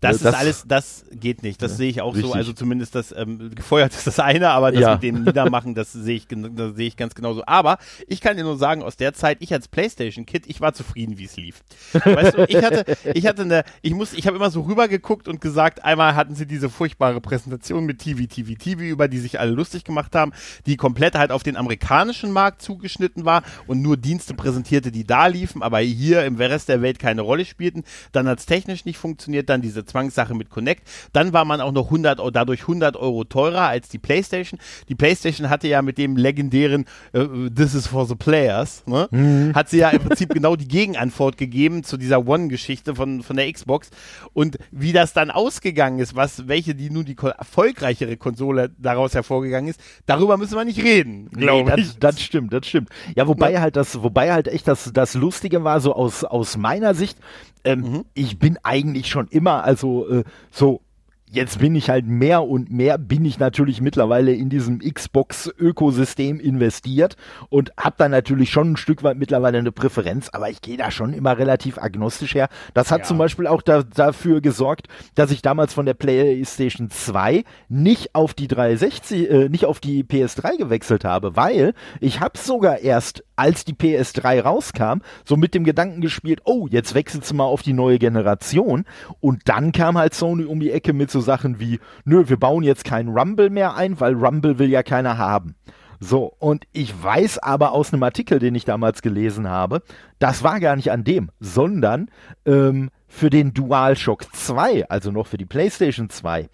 Speaker 1: Das, das, ist alles, das geht nicht. Das ja, sehe ich auch richtig. so. Also zumindest das ähm, gefeuert ist das eine, aber das ja. mit dem Niedermachen, das sehe ich, das sehe ich ganz genauso. Aber ich kann dir nur sagen, aus der Zeit, ich als PlayStation-Kid, ich war zufrieden, wie es lief. Weißt du, ich hatte, ich hatte eine, ich muss, ich habe immer so rübergeguckt und gesagt, einmal hatten sie diese furchtbare Präsentation mit TV, TV, TV, über die sich alle lustig gemacht haben, die komplett halt auf den amerikanischen Markt zugeschnitten war und nur Dienste präsentierte, die da liefen, aber hier im Rest der Welt keine Rolle spielten. Dann hat es technisch nicht funktioniert, dann diese Zwangssache mit Connect. Dann war man auch noch 100, dadurch 100 Euro teurer als die PlayStation. Die PlayStation hatte ja mit dem legendären uh, This is for the Players, ne? mhm. hat sie ja im Prinzip genau die Gegenantwort gegeben zu dieser One-Geschichte von, von der Xbox. Und wie das dann ausgegangen ist, was, welche die nun die erfolgreichere Konsole daraus hervorgegangen ist, darüber müssen wir nicht reden,
Speaker 2: glaube nee, ich. Das stimmt, das stimmt. Ja, wobei ja. halt das, wobei halt echt das, das Lustige war, so aus, aus meiner Sicht, ähm, mhm. Ich bin eigentlich schon immer, also äh, so jetzt bin ich halt mehr und mehr, bin ich natürlich mittlerweile in diesem Xbox-Ökosystem investiert und habe da natürlich schon ein Stück weit mittlerweile eine Präferenz, aber ich gehe da schon immer relativ agnostisch her. Das hat ja. zum Beispiel auch da, dafür gesorgt, dass ich damals von der PlayStation 2 nicht auf die 360, äh, nicht auf die PS3 gewechselt habe, weil ich habe sogar erst, als die PS3 rauskam, so mit dem Gedanken gespielt, oh, jetzt wechselst du mal auf die neue Generation und dann kam halt Sony um die Ecke mit so Sachen wie, nö, wir bauen jetzt keinen Rumble mehr ein, weil Rumble will ja keiner haben. So, und ich weiß aber aus einem Artikel, den ich damals gelesen habe, das war gar nicht an dem, sondern ähm, für den DualShock 2, also noch für die PlayStation 2.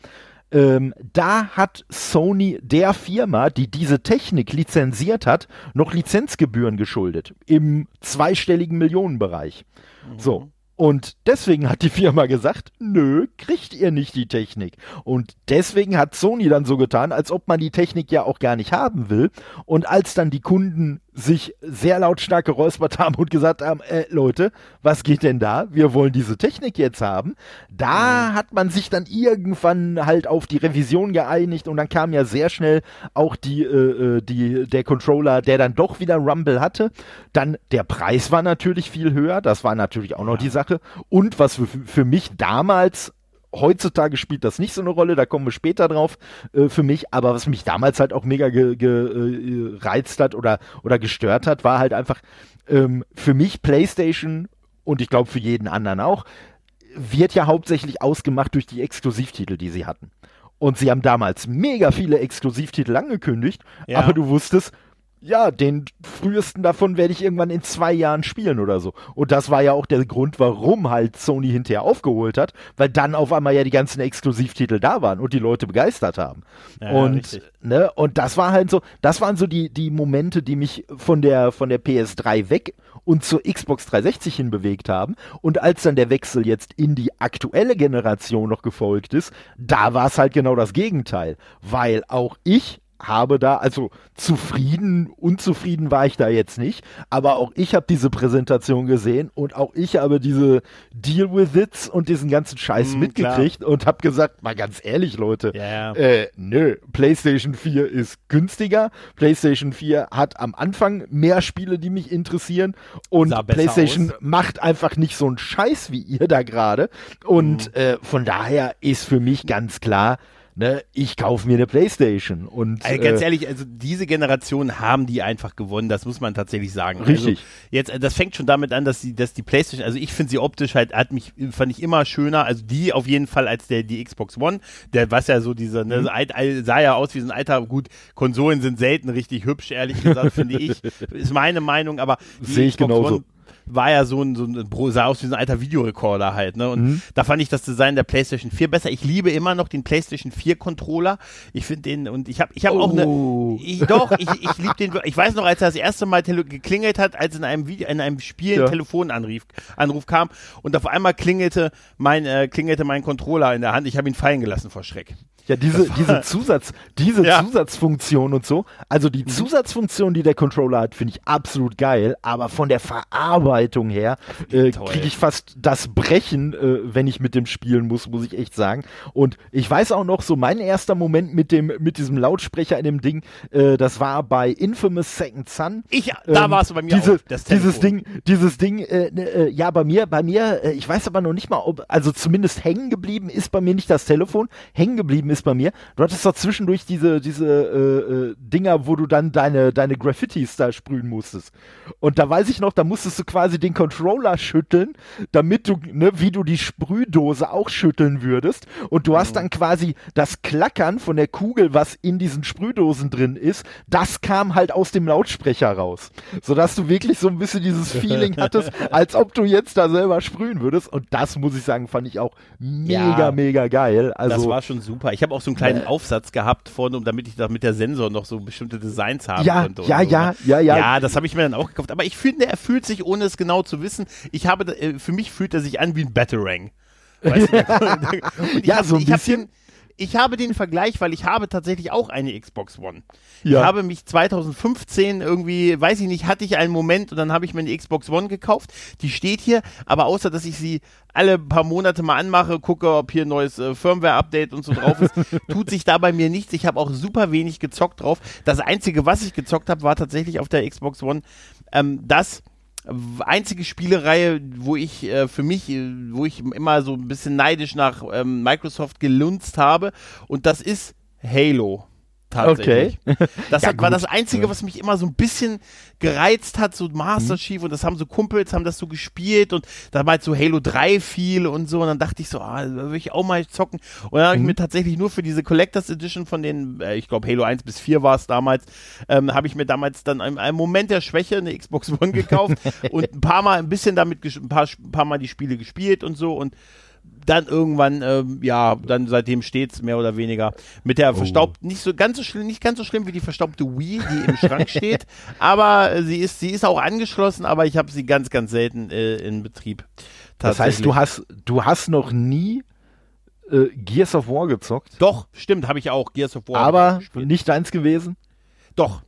Speaker 2: Ähm, da hat Sony der Firma, die diese Technik lizenziert hat, noch Lizenzgebühren geschuldet im zweistelligen Millionenbereich. Mhm. So, und deswegen hat die Firma gesagt, nö, kriegt ihr nicht die Technik. Und deswegen hat Sony dann so getan, als ob man die Technik ja auch gar nicht haben will. Und als dann die Kunden sich sehr lautstark geräuspert haben und gesagt haben, äh, Leute, was geht denn da? Wir wollen diese Technik jetzt haben. Da mhm. hat man sich dann irgendwann halt auf die Revision geeinigt und dann kam ja sehr schnell auch die, äh, äh die, der Controller, der dann doch wieder Rumble hatte. Dann der Preis war natürlich viel höher, das war natürlich auch noch die Sache. Und was für, für mich damals Heutzutage spielt das nicht so eine Rolle, da kommen wir später drauf äh, für mich. Aber was mich damals halt auch mega gereizt ge, äh, hat oder, oder gestört hat, war halt einfach ähm, für mich PlayStation und ich glaube für jeden anderen auch, wird ja hauptsächlich ausgemacht durch die Exklusivtitel, die sie hatten. Und sie haben damals mega viele Exklusivtitel angekündigt, ja. aber du wusstest, ja, den frühesten davon werde ich irgendwann in zwei Jahren spielen oder so. Und das war ja auch der Grund, warum halt Sony hinterher aufgeholt hat, weil dann auf einmal ja die ganzen Exklusivtitel da waren und die Leute begeistert haben. Ja, und, richtig. ne, und das war halt so, das waren so die, die Momente, die mich von der, von der PS3 weg und zur Xbox 360 hinbewegt haben. Und als dann der Wechsel jetzt in die aktuelle Generation noch gefolgt ist, da war es halt genau das Gegenteil. Weil auch ich habe da, also zufrieden, unzufrieden war ich da jetzt nicht, aber auch ich habe diese Präsentation gesehen und auch ich habe diese Deal with It und diesen ganzen Scheiß mm, mitgekriegt klar. und habe gesagt, mal ganz ehrlich, Leute,
Speaker 1: yeah.
Speaker 2: äh, nö, PlayStation 4 ist günstiger, PlayStation 4 hat am Anfang mehr Spiele, die mich interessieren und PlayStation aus. macht einfach nicht so einen Scheiß wie ihr da gerade und mm. äh, von daher ist für mich ganz klar, ne, ich kaufe mir eine Playstation. Und,
Speaker 1: also ganz äh, ehrlich, also diese Generation haben die einfach gewonnen, das muss man tatsächlich sagen. Also
Speaker 2: richtig.
Speaker 1: Also jetzt, äh, das fängt schon damit an, dass die, dass die Playstation, also ich finde sie optisch halt, hat mich, fand ich immer schöner, also die auf jeden Fall als der, die Xbox One, der, was ja so dieser, ne, mhm. sah ja aus wie so ein alter, gut, Konsolen sind selten richtig hübsch, ehrlich gesagt, finde ich, *laughs* ist meine Meinung, aber
Speaker 2: sehe ich genauso. One,
Speaker 1: war ja so ein, so ein sah aus wie so ein alter Videorekorder halt, ne? Und mhm. da fand ich das Design der PlayStation 4 besser. Ich liebe immer noch den PlayStation 4 Controller. Ich finde den und ich habe ich habe oh. auch eine ich, doch, ich, ich liebe den ich weiß noch, als er das erste Mal geklingelt hat, als in einem Video in einem Spiel ja. ein Telefonanruf Anruf kam und auf einmal klingelte mein äh, klingelte mein Controller in der Hand. Ich habe ihn fallen gelassen vor Schreck.
Speaker 2: Ja, diese, diese Zusatz, diese ja. Zusatzfunktion und so. Also die mhm. Zusatzfunktion, die der Controller hat, finde ich absolut geil, aber von der Verarbeitung her äh, kriege ich fast das Brechen, äh, wenn ich mit dem spielen muss, muss ich echt sagen. Und ich weiß auch noch, so mein erster Moment mit dem, mit diesem Lautsprecher in dem Ding, äh, das war bei Infamous Second Son.
Speaker 1: Ich, ähm, da warst du bei mir
Speaker 2: diese, auch, Dieses Ding, dieses Ding, äh, ne, äh, ja, bei mir, bei mir, äh, ich weiß aber noch nicht mal, ob, also zumindest hängen geblieben ist bei mir nicht das Telefon, hängen geblieben ist bei mir. Du hattest doch zwischendurch diese, diese äh, äh, Dinger, wo du dann deine, deine Graffitis da sprühen musstest. Und da weiß ich noch, da musstest du quasi den Controller schütteln, damit du, ne, wie du die Sprühdose auch schütteln würdest. Und du hast dann quasi das Klackern von der Kugel, was in diesen Sprühdosen drin ist, das kam halt aus dem Lautsprecher raus. Sodass du wirklich so ein bisschen dieses *laughs* Feeling hattest, als ob du jetzt da selber sprühen würdest. Und das muss ich sagen, fand ich auch mega, ja, mega geil. Also,
Speaker 1: das war schon super. Ich habe auch so einen kleinen äh. Aufsatz gehabt vorne, damit ich damit der Sensor noch so bestimmte Designs haben
Speaker 2: ja,
Speaker 1: konnte.
Speaker 2: Ja, so, ja, ne? ja, ja.
Speaker 1: Ja, das habe ich mir dann auch gekauft. Aber ich finde, er fühlt sich, ohne es genau zu wissen, ich habe, äh, für mich fühlt er sich an wie ein Batarang. Weißt du? *laughs* ja, so ein bisschen. Den, ich habe den Vergleich, weil ich habe tatsächlich auch eine Xbox One. Ja. Ich habe mich 2015 irgendwie, weiß ich nicht, hatte ich einen Moment und dann habe ich mir eine Xbox One gekauft. Die steht hier, aber außer dass ich sie alle paar Monate mal anmache, gucke, ob hier ein neues äh, Firmware-Update und so drauf ist, *laughs* tut sich da bei mir nichts. Ich habe auch super wenig gezockt drauf. Das Einzige, was ich gezockt habe, war tatsächlich auf der Xbox One ähm, das, einzige Spielereihe, wo ich äh, für mich, äh, wo ich immer so ein bisschen neidisch nach ähm, Microsoft gelunzt habe und das ist Halo tatsächlich. Okay. *laughs* Das ja, hat, war das Einzige, was mich immer so ein bisschen gereizt hat, so Master mhm. Chief mhm. und das haben so Kumpels, haben das so gespielt und da war halt so Halo 3 viel und so und dann dachte ich so, ah, da will ich auch mal zocken und dann habe ich mhm. mir tatsächlich nur für diese Collectors Edition von den, äh, ich glaube Halo 1 bis 4 war es damals, ähm, habe ich mir damals dann im, im Moment der Schwäche eine Xbox One gekauft *laughs* und ein paar Mal ein bisschen damit, ein paar, ein paar Mal die Spiele gespielt und so und dann irgendwann, ähm, ja, dann seitdem steht's mehr oder weniger mit der oh. verstaubt, nicht so ganz so schlimm, nicht ganz so schlimm wie die verstaubte Wii, die im Schrank *laughs* steht, aber äh, sie ist, sie ist auch angeschlossen, aber ich habe sie ganz, ganz selten äh, in Betrieb.
Speaker 2: Das heißt, du hast, du hast noch nie äh, Gears of War gezockt?
Speaker 1: Doch, stimmt, habe ich auch Gears of War.
Speaker 2: Aber nicht deins gewesen?
Speaker 1: Doch.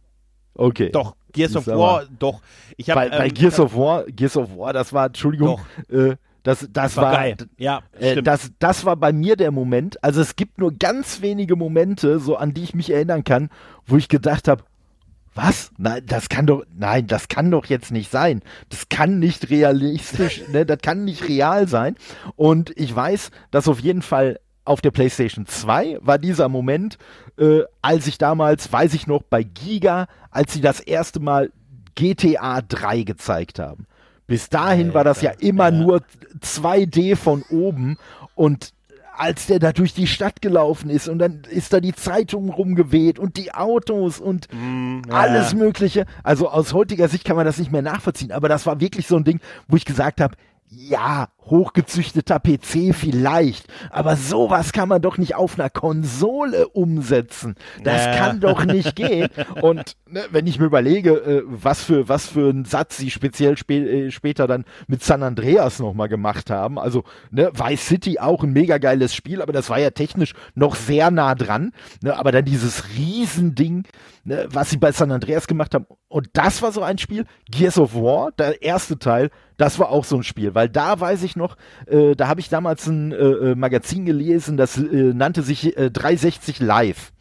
Speaker 2: Okay.
Speaker 1: Doch. Gears of War, doch.
Speaker 2: Ich hab, bei, ähm, bei Gears of War, Gears of War, das war, Entschuldigung, äh, das, das, war, war, geil.
Speaker 1: Ja,
Speaker 2: äh, das, das war bei mir der Moment. Also es gibt nur ganz wenige Momente, so an die ich mich erinnern kann, wo ich gedacht habe, was? Nein, das kann doch, nein, das kann doch jetzt nicht sein. Das kann nicht realistisch, *laughs* ne, das kann nicht real sein. Und ich weiß, dass auf jeden Fall auf der PlayStation 2 war dieser Moment, äh, als ich damals, weiß ich noch, bei Giga, als sie das erste Mal GTA 3 gezeigt haben. Bis dahin Alter, war das ja immer ja. nur 2D von oben und als der da durch die Stadt gelaufen ist und dann ist da die Zeitung rumgeweht und die Autos und mm, ja. alles Mögliche. Also aus heutiger Sicht kann man das nicht mehr nachvollziehen, aber das war wirklich so ein Ding, wo ich gesagt habe, ja, hochgezüchteter PC vielleicht, aber sowas kann man doch nicht auf einer Konsole umsetzen. Das ja. kann doch nicht *laughs* gehen. Und ne, wenn ich mir überlege, äh, was für was für einen Satz sie speziell spä äh, später dann mit San Andreas nochmal gemacht haben. Also ne, Vice City auch ein mega geiles Spiel, aber das war ja technisch noch sehr nah dran. Ne, aber dann dieses Riesending, ne, was sie bei San Andreas gemacht haben. Und das war so ein Spiel. Gears of War, der erste Teil, das war auch so ein Spiel, weil da weiß ich noch, äh, da habe ich damals ein äh, äh Magazin gelesen, das äh, nannte sich äh, 360 Live.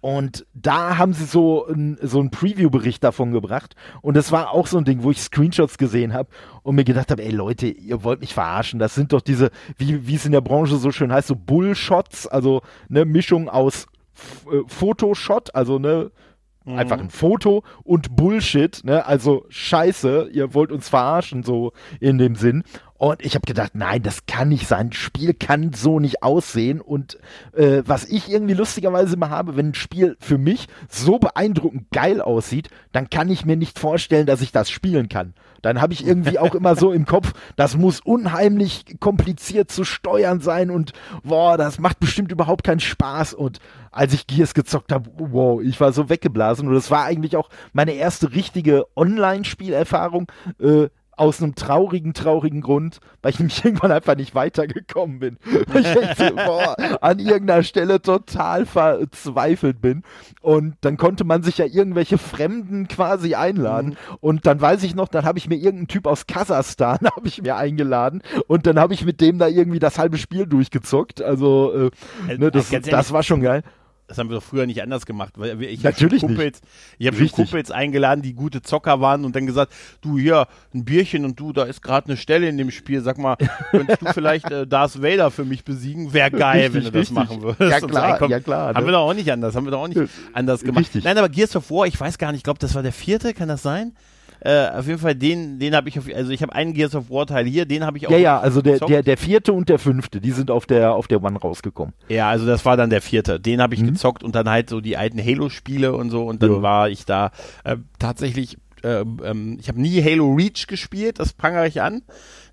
Speaker 2: Und da haben sie so, ein, so einen Preview-Bericht davon gebracht. Und das war auch so ein Ding, wo ich Screenshots gesehen habe und mir gedacht habe, ey Leute, ihr wollt mich verarschen. Das sind doch diese, wie, wie es in der Branche so schön heißt, so Bullshots, also eine Mischung aus äh, Photoshot, also ne, Mhm. Einfach ein Foto und Bullshit, ne? Also scheiße, ihr wollt uns verarschen, so in dem Sinn. Und ich habe gedacht, nein, das kann nicht sein. Spiel kann so nicht aussehen. Und äh, was ich irgendwie lustigerweise immer habe, wenn ein Spiel für mich so beeindruckend geil aussieht, dann kann ich mir nicht vorstellen, dass ich das spielen kann. Dann habe ich irgendwie auch immer so im Kopf, das muss unheimlich kompliziert zu steuern sein und boah, das macht bestimmt überhaupt keinen Spaß. Und als ich Gears gezockt habe, wow, ich war so weggeblasen. Und das war eigentlich auch meine erste richtige Online-Spielerfahrung. Äh, aus einem traurigen, traurigen Grund, weil ich nämlich *laughs* irgendwann einfach nicht weitergekommen bin. Weil ich echt so, boah, an irgendeiner Stelle total verzweifelt bin. Und dann konnte man sich ja irgendwelche Fremden quasi einladen. Mhm. Und dann weiß ich noch, dann habe ich mir irgendeinen Typ aus Kasachstan *laughs* habe ich mir eingeladen. Und dann habe ich mit dem da irgendwie das halbe Spiel durchgezockt. Also, äh, ne, das, das war schon geil.
Speaker 1: Das haben wir doch früher nicht anders gemacht. Weil ich
Speaker 2: Natürlich
Speaker 1: hab Kumpels, nicht. Ich habe Kumpels eingeladen, die gute Zocker waren und dann gesagt, du hier, ein Bierchen und du, da ist gerade eine Stelle in dem Spiel. Sag mal, könntest du vielleicht äh, Darth Vader für mich besiegen? Wäre geil, richtig, wenn du richtig. das machen würdest.
Speaker 2: Ja klar, ja klar.
Speaker 1: Haben ne? wir doch auch nicht anders, haben wir doch auch nicht anders gemacht. Richtig. Nein, aber Gears of War, ich weiß gar nicht, ich glaube, das war der vierte, kann das sein? Äh, auf jeden Fall den, den habe ich auf, also ich habe einen Gears of War Teil hier, den habe ich auch.
Speaker 2: Ja, ja, also der, der, der vierte und der fünfte, die sind auf der, auf der One rausgekommen.
Speaker 1: Ja, also das war dann der vierte. Den habe ich mhm. gezockt und dann halt so die alten Halo-Spiele und so und dann ja. war ich da äh, tatsächlich, äh, ähm, ich habe nie Halo Reach gespielt, das prangere ich an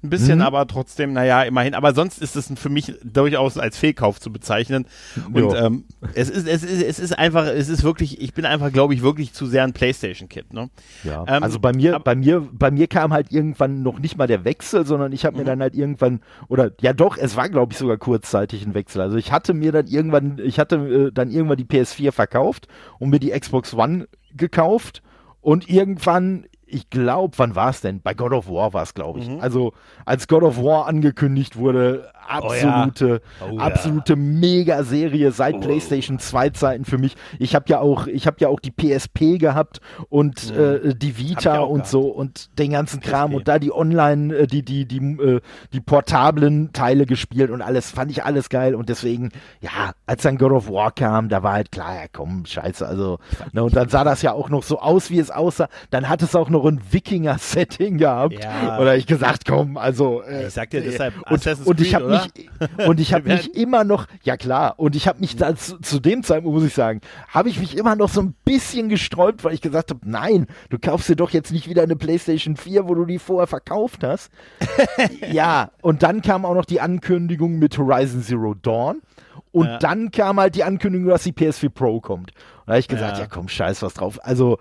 Speaker 1: ein bisschen, mhm. aber trotzdem, naja, immerhin. Aber sonst ist es für mich durchaus als Fehlkauf zu bezeichnen. Und ähm, es, ist, es, ist, es ist einfach, es ist wirklich, ich bin einfach, glaube ich, wirklich zu sehr ein Playstation-Kid. Ne?
Speaker 2: Ja. Ähm, also bei mir, bei mir, bei mir kam halt irgendwann noch nicht mal der Wechsel, sondern ich habe mir mhm. dann halt irgendwann, oder ja doch, es war, glaube ich, sogar kurzzeitig ein Wechsel. Also ich hatte mir dann irgendwann, ich hatte äh, dann irgendwann die PS4 verkauft und mir die Xbox One gekauft. Und irgendwann ich glaube, wann war es denn? Bei God of War war es, glaube ich. Mhm. Also als God of War angekündigt wurde, absolute, oh ja. Oh absolute ja. Mega-Serie seit oh. PlayStation 2 Zeiten für mich. Ich habe ja auch, ich habe ja auch die PSP gehabt und mhm. äh, die Vita und gehabt. so und den ganzen Kram PSP. und da die Online, äh, die die die äh, die portablen Teile gespielt und alles fand ich alles geil und deswegen ja, als dann God of War kam, da war halt klar, ja komm, scheiße, also ne, und dann sah das ja auch noch so aus, wie es aussah. Dann hat es auch noch ein Wikinger-Setting gehabt. Ja. Oder ich gesagt, komm, also
Speaker 1: äh, ich sag dir deshalb
Speaker 2: und, und ich habe mich und ich *laughs* habe mich immer noch, ja klar, und ich habe mich da zu, zu, dem Zeitpunkt, muss ich sagen, habe ich mich immer noch so ein bisschen gesträubt, weil ich gesagt habe, nein, du kaufst dir doch jetzt nicht wieder eine PlayStation 4, wo du die vorher verkauft hast. *laughs* ja, und dann kam auch noch die Ankündigung mit Horizon Zero Dawn. Und ja. dann kam halt die Ankündigung, dass die PS4 Pro kommt. Und da habe ich gesagt, ja. ja komm, scheiß was drauf. Also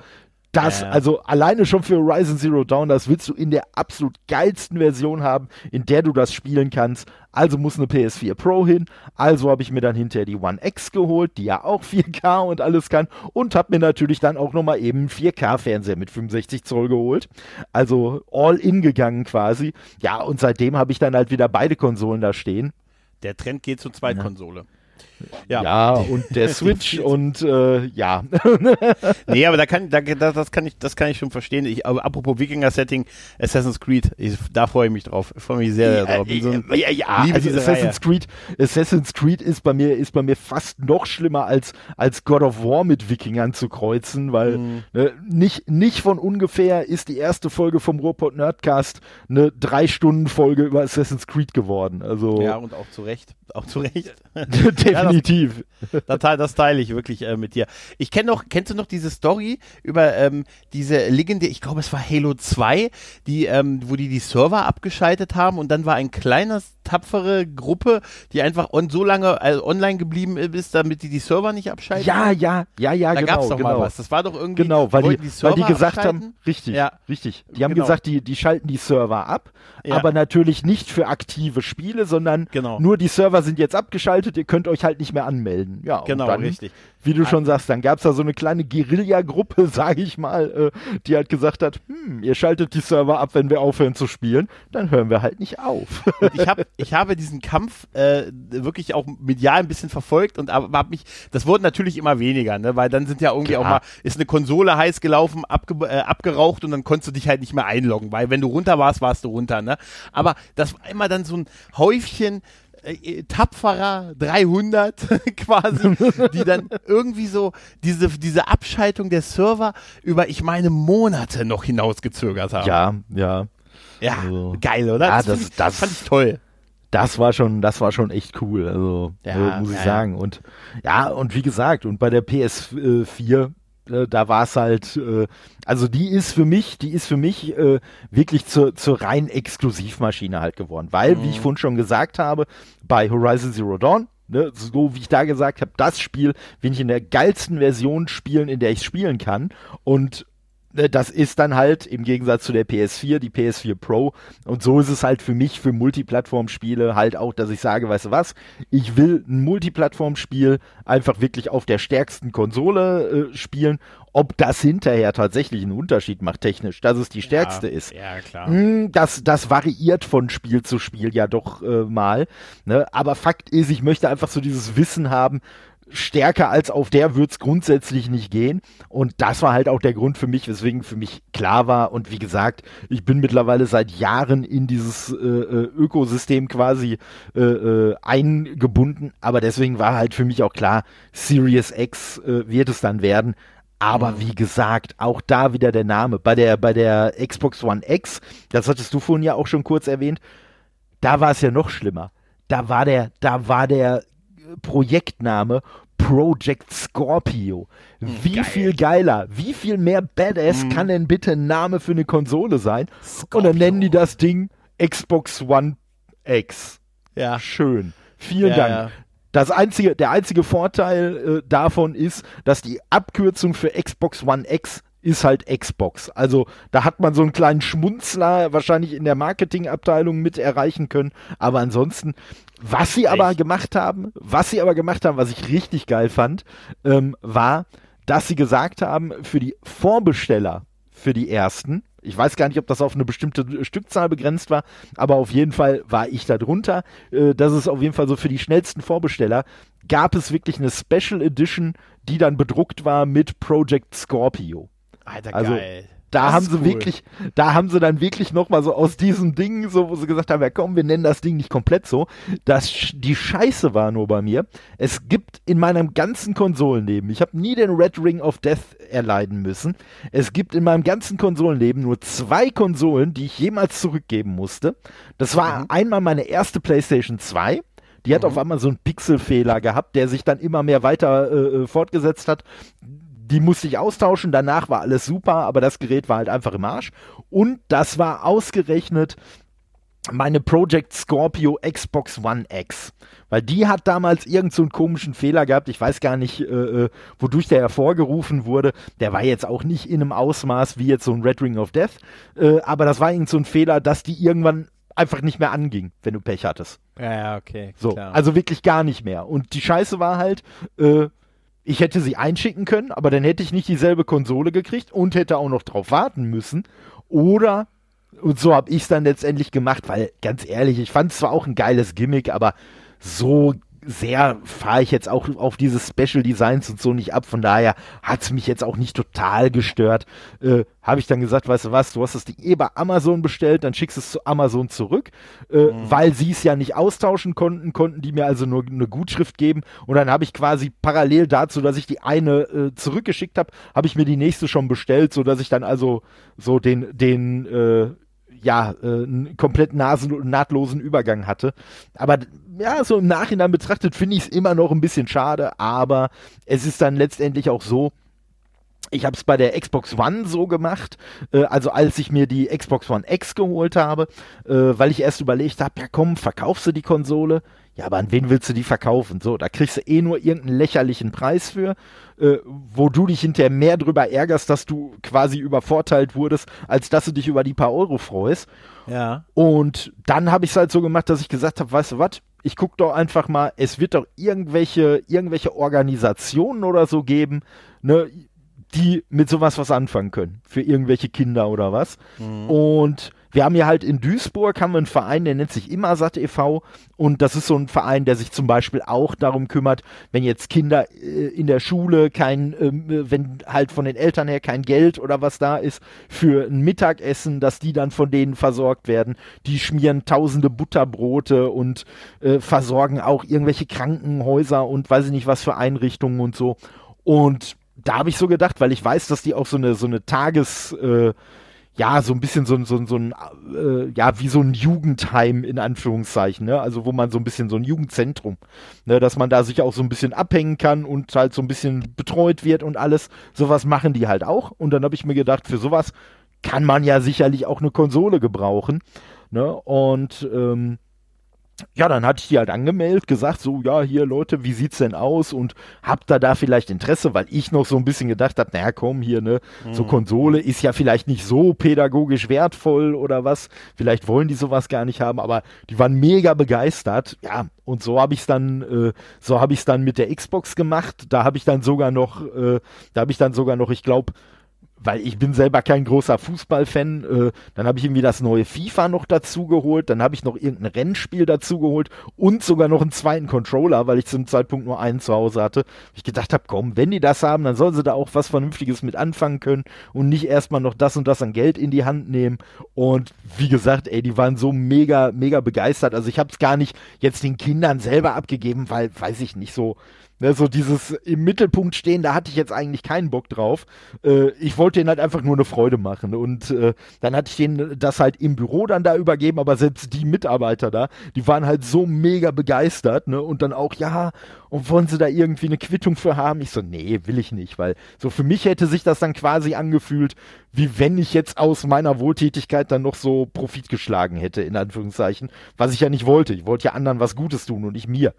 Speaker 2: das,
Speaker 1: Ja, ja.
Speaker 2: also alleine schon für Horizon Zero Dawn, das willst du in der absolut geilsten Version haben, in der du das spielen kannst. Also muss eine PS4 Pro hin. Also habe ich mir dann hinterher die One X geholt, die ja auch *laughs* 4K und alles kann. Und habe mir natürlich dann auch nochmal eben einen 4K-Fernseher mit 65 Zoll geholt. Also all in gegangen quasi. Ja, und seitdem habe ich dann halt wieder beide Konsolen da stehen.
Speaker 1: Der Trend geht zur Zweitkonsole. Ja.
Speaker 2: Ja, und der *laughs* Switch und äh, ja. *laughs*
Speaker 1: Nee, aber da kann, da, das, kann ich, das kann ich schon verstehen. Ich, aber apropos Wikinger-Setting, Assassin's Creed, ich, da freue ich mich drauf. Ich freue mich sehr drauf. Bin so
Speaker 2: ja, ja,
Speaker 1: liebe
Speaker 2: also Assassin's Creed, Assassin's Creed ist bei mir, ist bei mir fast noch schlimmer als, als God of War mit Wikingern zu kreuzen, weil
Speaker 1: Mhm.
Speaker 2: ne, nicht, nicht von ungefähr ist die erste Folge vom Ruhrpott Nerdcast eine drei Stunden Folge über Assassin's Creed geworden. Also
Speaker 1: Ja, und auch zu Recht. Auch zu Recht. *laughs*
Speaker 2: definitiv.
Speaker 1: Das, teil- *laughs* das teile ich wirklich äh, mit dir. Ich kenne noch, kennst du noch diese Story über ähm, diese legendäre, ich glaube es war Halo 2, die, ähm, wo die die Server abgeschaltet haben und dann war ein kleiner, tapfere Gruppe, die einfach on, so lange äh, online geblieben ist, damit die die Server nicht abschalten.
Speaker 2: ja, ja, ja, ja,
Speaker 1: da
Speaker 2: genau.
Speaker 1: gab's doch
Speaker 2: genau.
Speaker 1: mal was. Das war doch irgendwie,
Speaker 2: Genau, weil die,
Speaker 1: wollten
Speaker 2: weil die gesagt
Speaker 1: abschalten.
Speaker 2: haben, richtig,
Speaker 1: Ja.
Speaker 2: richtig. Die haben
Speaker 1: Genau.
Speaker 2: gesagt, die, die schalten die Server ab,
Speaker 1: Ja.
Speaker 2: aber natürlich nicht für aktive Spiele, sondern
Speaker 1: Genau.
Speaker 2: nur die Server sind jetzt abgeschaltet, ihr könnt euch halt nicht mehr anmelden. Ja,
Speaker 1: Genau, richtig.
Speaker 2: Wie du schon sagst, dann gab's da so eine kleine Guerilla-Gruppe, *laughs* sage ich mal, äh, die halt gesagt hat, hm, ihr schaltet die Server ab, wenn wir aufhören zu spielen, dann hören wir halt nicht auf. *laughs*
Speaker 1: Und ich habe ich habe diesen Kampf äh, wirklich auch medial ein bisschen verfolgt und aber hab mich, das wurde natürlich immer weniger, ne, weil dann sind ja irgendwie
Speaker 2: Klar.
Speaker 1: auch mal, ist eine Konsole heiß gelaufen, abge, äh, abgeraucht und dann konntest du dich halt nicht mehr einloggen, weil wenn du runter warst, warst du runter, ne. Aber das war immer dann so ein Häufchen äh, tapferer 300 *laughs* quasi, die dann irgendwie so diese, diese Abschaltung der Server über, ich meine, Monate noch hinausgezögert haben.
Speaker 2: ja, ja.
Speaker 1: Ja,
Speaker 2: Also-
Speaker 1: geil, oder?
Speaker 2: Ja,
Speaker 1: find
Speaker 2: das-
Speaker 1: ich,
Speaker 2: das-
Speaker 1: fand ich toll.
Speaker 2: Das war schon, das war schon echt cool, also
Speaker 1: Ja,
Speaker 2: äh, muss ich
Speaker 1: ja, ja.
Speaker 2: sagen. Und ja, und wie gesagt, und bei der PS4, äh, da war es halt, äh, also die ist für mich, die ist für mich äh, wirklich zur, zur reinen Exklusivmaschine halt geworden. Weil, wie ich
Speaker 1: Mhm.
Speaker 2: vorhin schon gesagt habe, bei Horizon Zero Dawn, ne, so wie ich da gesagt habe, das Spiel will ich in der geilsten Version spielen, in der ich spielen kann. Und ne, das ist dann halt im Gegensatz zu der PS4, die PS4 Pro. Und so ist es halt für mich, für Multiplattform-Spiele halt auch, dass ich sage, weißt du was, ich will ein Multiplattform-Spiel einfach wirklich auf der stärksten Konsole äh, spielen. Ob das hinterher tatsächlich einen Unterschied macht technisch, dass es die stärkste
Speaker 1: ja,
Speaker 2: ist.
Speaker 1: Ja, klar.
Speaker 2: Hm, Das, das variiert von Spiel zu Spiel ja doch äh, mal. Ne? Aber Fakt ist, ich möchte einfach so dieses Wissen haben, stärker als auf der wird's grundsätzlich nicht gehen. Und das war halt auch der Grund für mich, weswegen für mich klar war. Und wie gesagt, ich bin mittlerweile seit Jahren in dieses äh, äh, Ökosystem quasi äh, äh, eingebunden. Aber deswegen war halt für mich auch klar, Series X äh, wird es dann werden. Aber wie gesagt, auch da wieder der Name. Bei der, bei der Xbox One X, das hattest du vorhin ja auch schon kurz erwähnt, da war es ja noch schlimmer. Da war der, da war der Projektname Project Scorpio. Wie
Speaker 1: geil.
Speaker 2: viel geiler, wie viel mehr Badass kann denn bitte ein Name für eine Konsole sein? Und
Speaker 1: Scorpio.
Speaker 2: dann nennen die das Ding Xbox One X.
Speaker 1: Ja.
Speaker 2: Schön. Vielen
Speaker 1: Ja,
Speaker 2: Dank.
Speaker 1: ja.
Speaker 2: Das einzige, der einzige Vorteil äh, davon ist, dass die Abkürzung für Xbox One X ist halt Xbox. Also da hat man so einen kleinen Schmunzler wahrscheinlich in der Marketingabteilung mit erreichen können. Aber ansonsten, was sie aber
Speaker 1: Echt?
Speaker 2: gemacht haben, was sie aber gemacht haben, was ich richtig geil fand, ähm, war, dass sie gesagt haben, für die Vorbesteller, für die ersten, ich weiß gar nicht, ob das auf eine bestimmte Stückzahl begrenzt war, aber auf jeden Fall war ich da drunter. Äh, das ist auf jeden Fall so für die schnellsten Vorbesteller. Gab es wirklich eine Special Edition, die dann bedruckt war mit Project Scorpio.
Speaker 1: Alter,
Speaker 2: Also,
Speaker 1: geil.
Speaker 2: Da
Speaker 1: Das
Speaker 2: haben sie
Speaker 1: cool.
Speaker 2: wirklich, da haben sie dann wirklich nochmal so aus diesem Ding, so, wo sie gesagt haben, ja komm, wir nennen das Ding nicht komplett so. Das, die Scheiße war nur bei mir. Es gibt in meinem ganzen Konsolenleben, ich habe nie den Red Ring of Death erleiden müssen. Es gibt in meinem ganzen Konsolenleben nur zwei Konsolen, die ich jemals zurückgeben musste. Das war
Speaker 1: Mhm.
Speaker 2: einmal meine erste PlayStation 2. Die hat auf einmal so einen Pixelfehler gehabt, der sich dann immer mehr weiter äh, äh, fortgesetzt hat die musste ich austauschen, danach war alles super, aber das Gerät war halt einfach im Arsch. Und das war ausgerechnet meine Project Scorpio Xbox One X. Weil die hat damals irgend so einen komischen Fehler gehabt. Ich weiß gar nicht, äh, äh, wodurch der hervorgerufen wurde. Der war jetzt auch nicht in einem Ausmaß wie jetzt so ein Red Ring of Death. Äh, aber das war irgend so ein Fehler, dass die irgendwann einfach nicht mehr anging, wenn du Pech hattest.
Speaker 1: Ja, ja okay.
Speaker 2: So, klar. also wirklich gar nicht mehr. Und die Scheiße war halt, äh, ich hätte sie einschicken können, aber dann hätte ich nicht dieselbe Konsole gekriegt und hätte auch noch drauf warten müssen. Oder und so habe ich es dann letztendlich gemacht, weil ganz ehrlich, ich fand es zwar auch ein geiles Gimmick, aber so sehr fahre ich jetzt auch auf diese Special Designs und so nicht ab. Von daher hat es mich jetzt auch nicht total gestört. Äh, Habe ich dann gesagt, weißt du was, du hast das Ding eh bei Amazon bestellt, dann schickst es zu Amazon zurück. Äh, mhm. Weil sie es ja nicht austauschen konnten, konnten die mir also nur eine Gutschrift geben. Und dann habe ich quasi parallel dazu, dass ich die eine äh, zurückgeschickt habe, habe ich mir die nächste schon bestellt, sodass ich dann also so den, den äh, ja, äh, einen komplett nahtlosen Übergang hatte. Aber ja, so im Nachhinein betrachtet finde ich es immer noch ein bisschen schade, aber es ist dann letztendlich auch so, ich habe es bei der Xbox One so gemacht, äh, also als ich mir die Xbox One X geholt habe, äh, weil ich erst überlegt habe, ja komm, verkaufst du die Konsole? Ja, aber an wen willst du die verkaufen? So, da kriegst du eh nur irgendeinen lächerlichen Preis für, äh, wo du dich hinterher mehr drüber ärgerst, dass du quasi übervorteilt wurdest, als dass du dich über die paar Euro freust.
Speaker 1: Ja.
Speaker 2: Und dann habe ich es halt so gemacht, dass ich gesagt habe, weißt du was, ich guck doch einfach mal, es wird doch irgendwelche, irgendwelche Organisationen oder so geben, ne, die mit sowas was anfangen können. Für irgendwelche Kinder oder was. Mhm. Und wir haben ja halt in Duisburg haben wir einen Verein, der nennt sich Immersat e.V. Und das ist so ein Verein, der sich zum Beispiel auch darum kümmert, wenn jetzt Kinder äh, in der Schule kein, äh, wenn halt von den Eltern her kein Geld oder was da ist für ein Mittagessen, dass die dann von denen versorgt werden. Die schmieren tausende Butterbrote und äh, versorgen auch irgendwelche Krankenhäuser und weiß ich nicht was für Einrichtungen und so. Und da habe ich so gedacht, weil ich weiß, dass die auch so eine so eine Tages äh, ja, so ein bisschen so, so, so ein, äh, ja, wie so ein Jugendheim in Anführungszeichen, ne? Also wo man so ein bisschen so ein Jugendzentrum, ne? Dass man da sich auch so ein bisschen abhängen kann und halt so ein bisschen betreut wird und alles. Sowas machen die halt auch. Und dann habe ich mir gedacht, für sowas kann man ja sicherlich auch eine Konsole gebrauchen. Ne? Und ähm, ja, dann hatte ich die halt angemeldet, gesagt, so, ja, hier Leute, wie sieht's denn aus? Und habt ihr da vielleicht Interesse, weil ich noch so ein bisschen gedacht habe, naja, komm, hier, ne, mhm. so Konsole ist ja vielleicht nicht so pädagogisch wertvoll oder was, vielleicht wollen die sowas gar nicht haben, aber die waren mega begeistert, ja, und so habe ich es dann, äh, so habe ich es dann mit der Xbox gemacht, da habe ich dann sogar noch, äh, da habe ich dann sogar noch, ich glaube, weil ich bin selber kein großer Fußballfan. Äh, dann habe ich irgendwie das neue FIFA noch dazu geholt, dann habe ich noch irgendein Rennspiel dazu geholt und sogar noch einen zweiten Controller, weil ich zum Zeitpunkt nur einen zu Hause hatte. Ich gedacht habe, komm, wenn die das haben, dann sollen sie da auch was Vernünftiges mit anfangen können und nicht erstmal noch das und das an Geld in die Hand nehmen. Und wie gesagt, ey, die waren so mega, mega begeistert. Also ich habe es gar nicht jetzt den Kindern selber abgegeben, weil, weiß ich nicht, so Ne, so dieses im Mittelpunkt stehen, da hatte ich jetzt eigentlich keinen Bock drauf. Äh, ich wollte denen halt einfach nur eine Freude machen. Und äh, dann hatte ich denen das halt im Büro dann da übergeben, aber selbst die Mitarbeiter da, die waren halt so mega begeistert, ne? Und dann auch, ja, und wollen sie da irgendwie eine Quittung für haben? Ich so, nee, will ich nicht, weil so für mich hätte sich das dann quasi angefühlt, wie wenn ich jetzt aus meiner Wohltätigkeit dann noch so Profit geschlagen hätte, in Anführungszeichen, was ich ja nicht wollte. Ich wollte ja anderen was Gutes tun und nicht mir.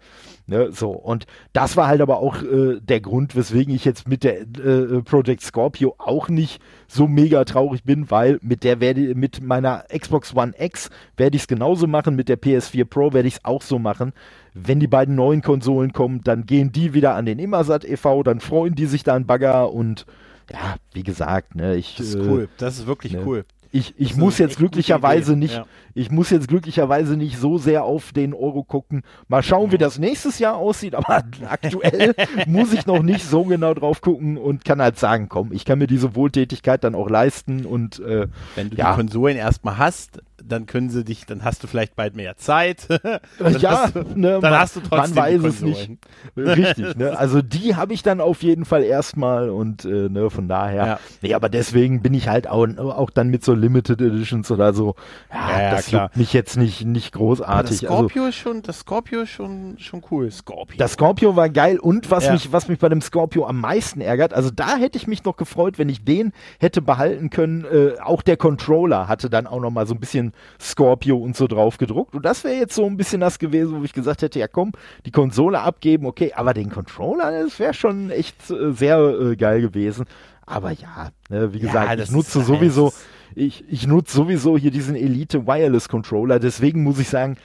Speaker 2: Ne, so, und das war halt aber auch äh, der Grund, weswegen ich jetzt mit der äh, Project Scorpio auch nicht so mega traurig bin, weil mit der werde mit meiner Xbox One X werde ich es genauso machen, mit der PS4 Pro werde ich es auch so machen. Wenn die beiden neuen Konsolen kommen, dann gehen die wieder an den Immersat e.V., dann freuen die sich da an Bagger und ja, wie gesagt, ne, ich.
Speaker 1: Das ist cool, äh, das ist wirklich
Speaker 2: ne,
Speaker 1: cool.
Speaker 2: Ich, ich muss jetzt glücklicherweise nicht, ja. ich muss jetzt glücklicherweise nicht so sehr auf den Euro gucken. Mal schauen, wie das nächstes Jahr aussieht, aber *laughs* aktuell muss ich noch nicht so genau drauf gucken und kann halt sagen, komm, ich kann mir diese Wohltätigkeit dann auch leisten und äh,
Speaker 1: wenn du ja. die Konsolen erstmal hast, dann können sie dich, dann hast du vielleicht bald mehr Zeit. *laughs*
Speaker 2: ja,
Speaker 1: hast du, ne, dann man, hast du trotzdem
Speaker 2: man weiß es nicht. Richtig, ne? Also die habe ich dann auf jeden Fall erstmal und äh, ne, von daher. Ja. Nee, aber deswegen bin ich halt auch, auch dann mit so Limited Editions oder so. Ja, ja das klar. mich jetzt nicht, nicht großartig.
Speaker 1: Aber das Scorpio also, ist schon, das Scorpio ist schon, schon cool. Scorpio.
Speaker 2: Das Scorpio war geil und was mich, was mich bei dem Scorpio am meisten ärgert, also da hätte ich mich noch gefreut, wenn ich den hätte behalten können. Äh, auch der Controller hatte dann auch noch mal so ein bisschen Scorpio und so drauf gedruckt. Und das wäre jetzt so ein bisschen das gewesen, wo ich gesagt hätte, ja komm, die Konsole abgeben, okay, aber den Controller, das wäre schon echt äh, sehr äh, geil gewesen. Aber ja, ne, wie gesagt, ja, ich nutze sowieso, ich, ich nutze sowieso hier diesen Elite Wireless Controller, deswegen muss ich sagen,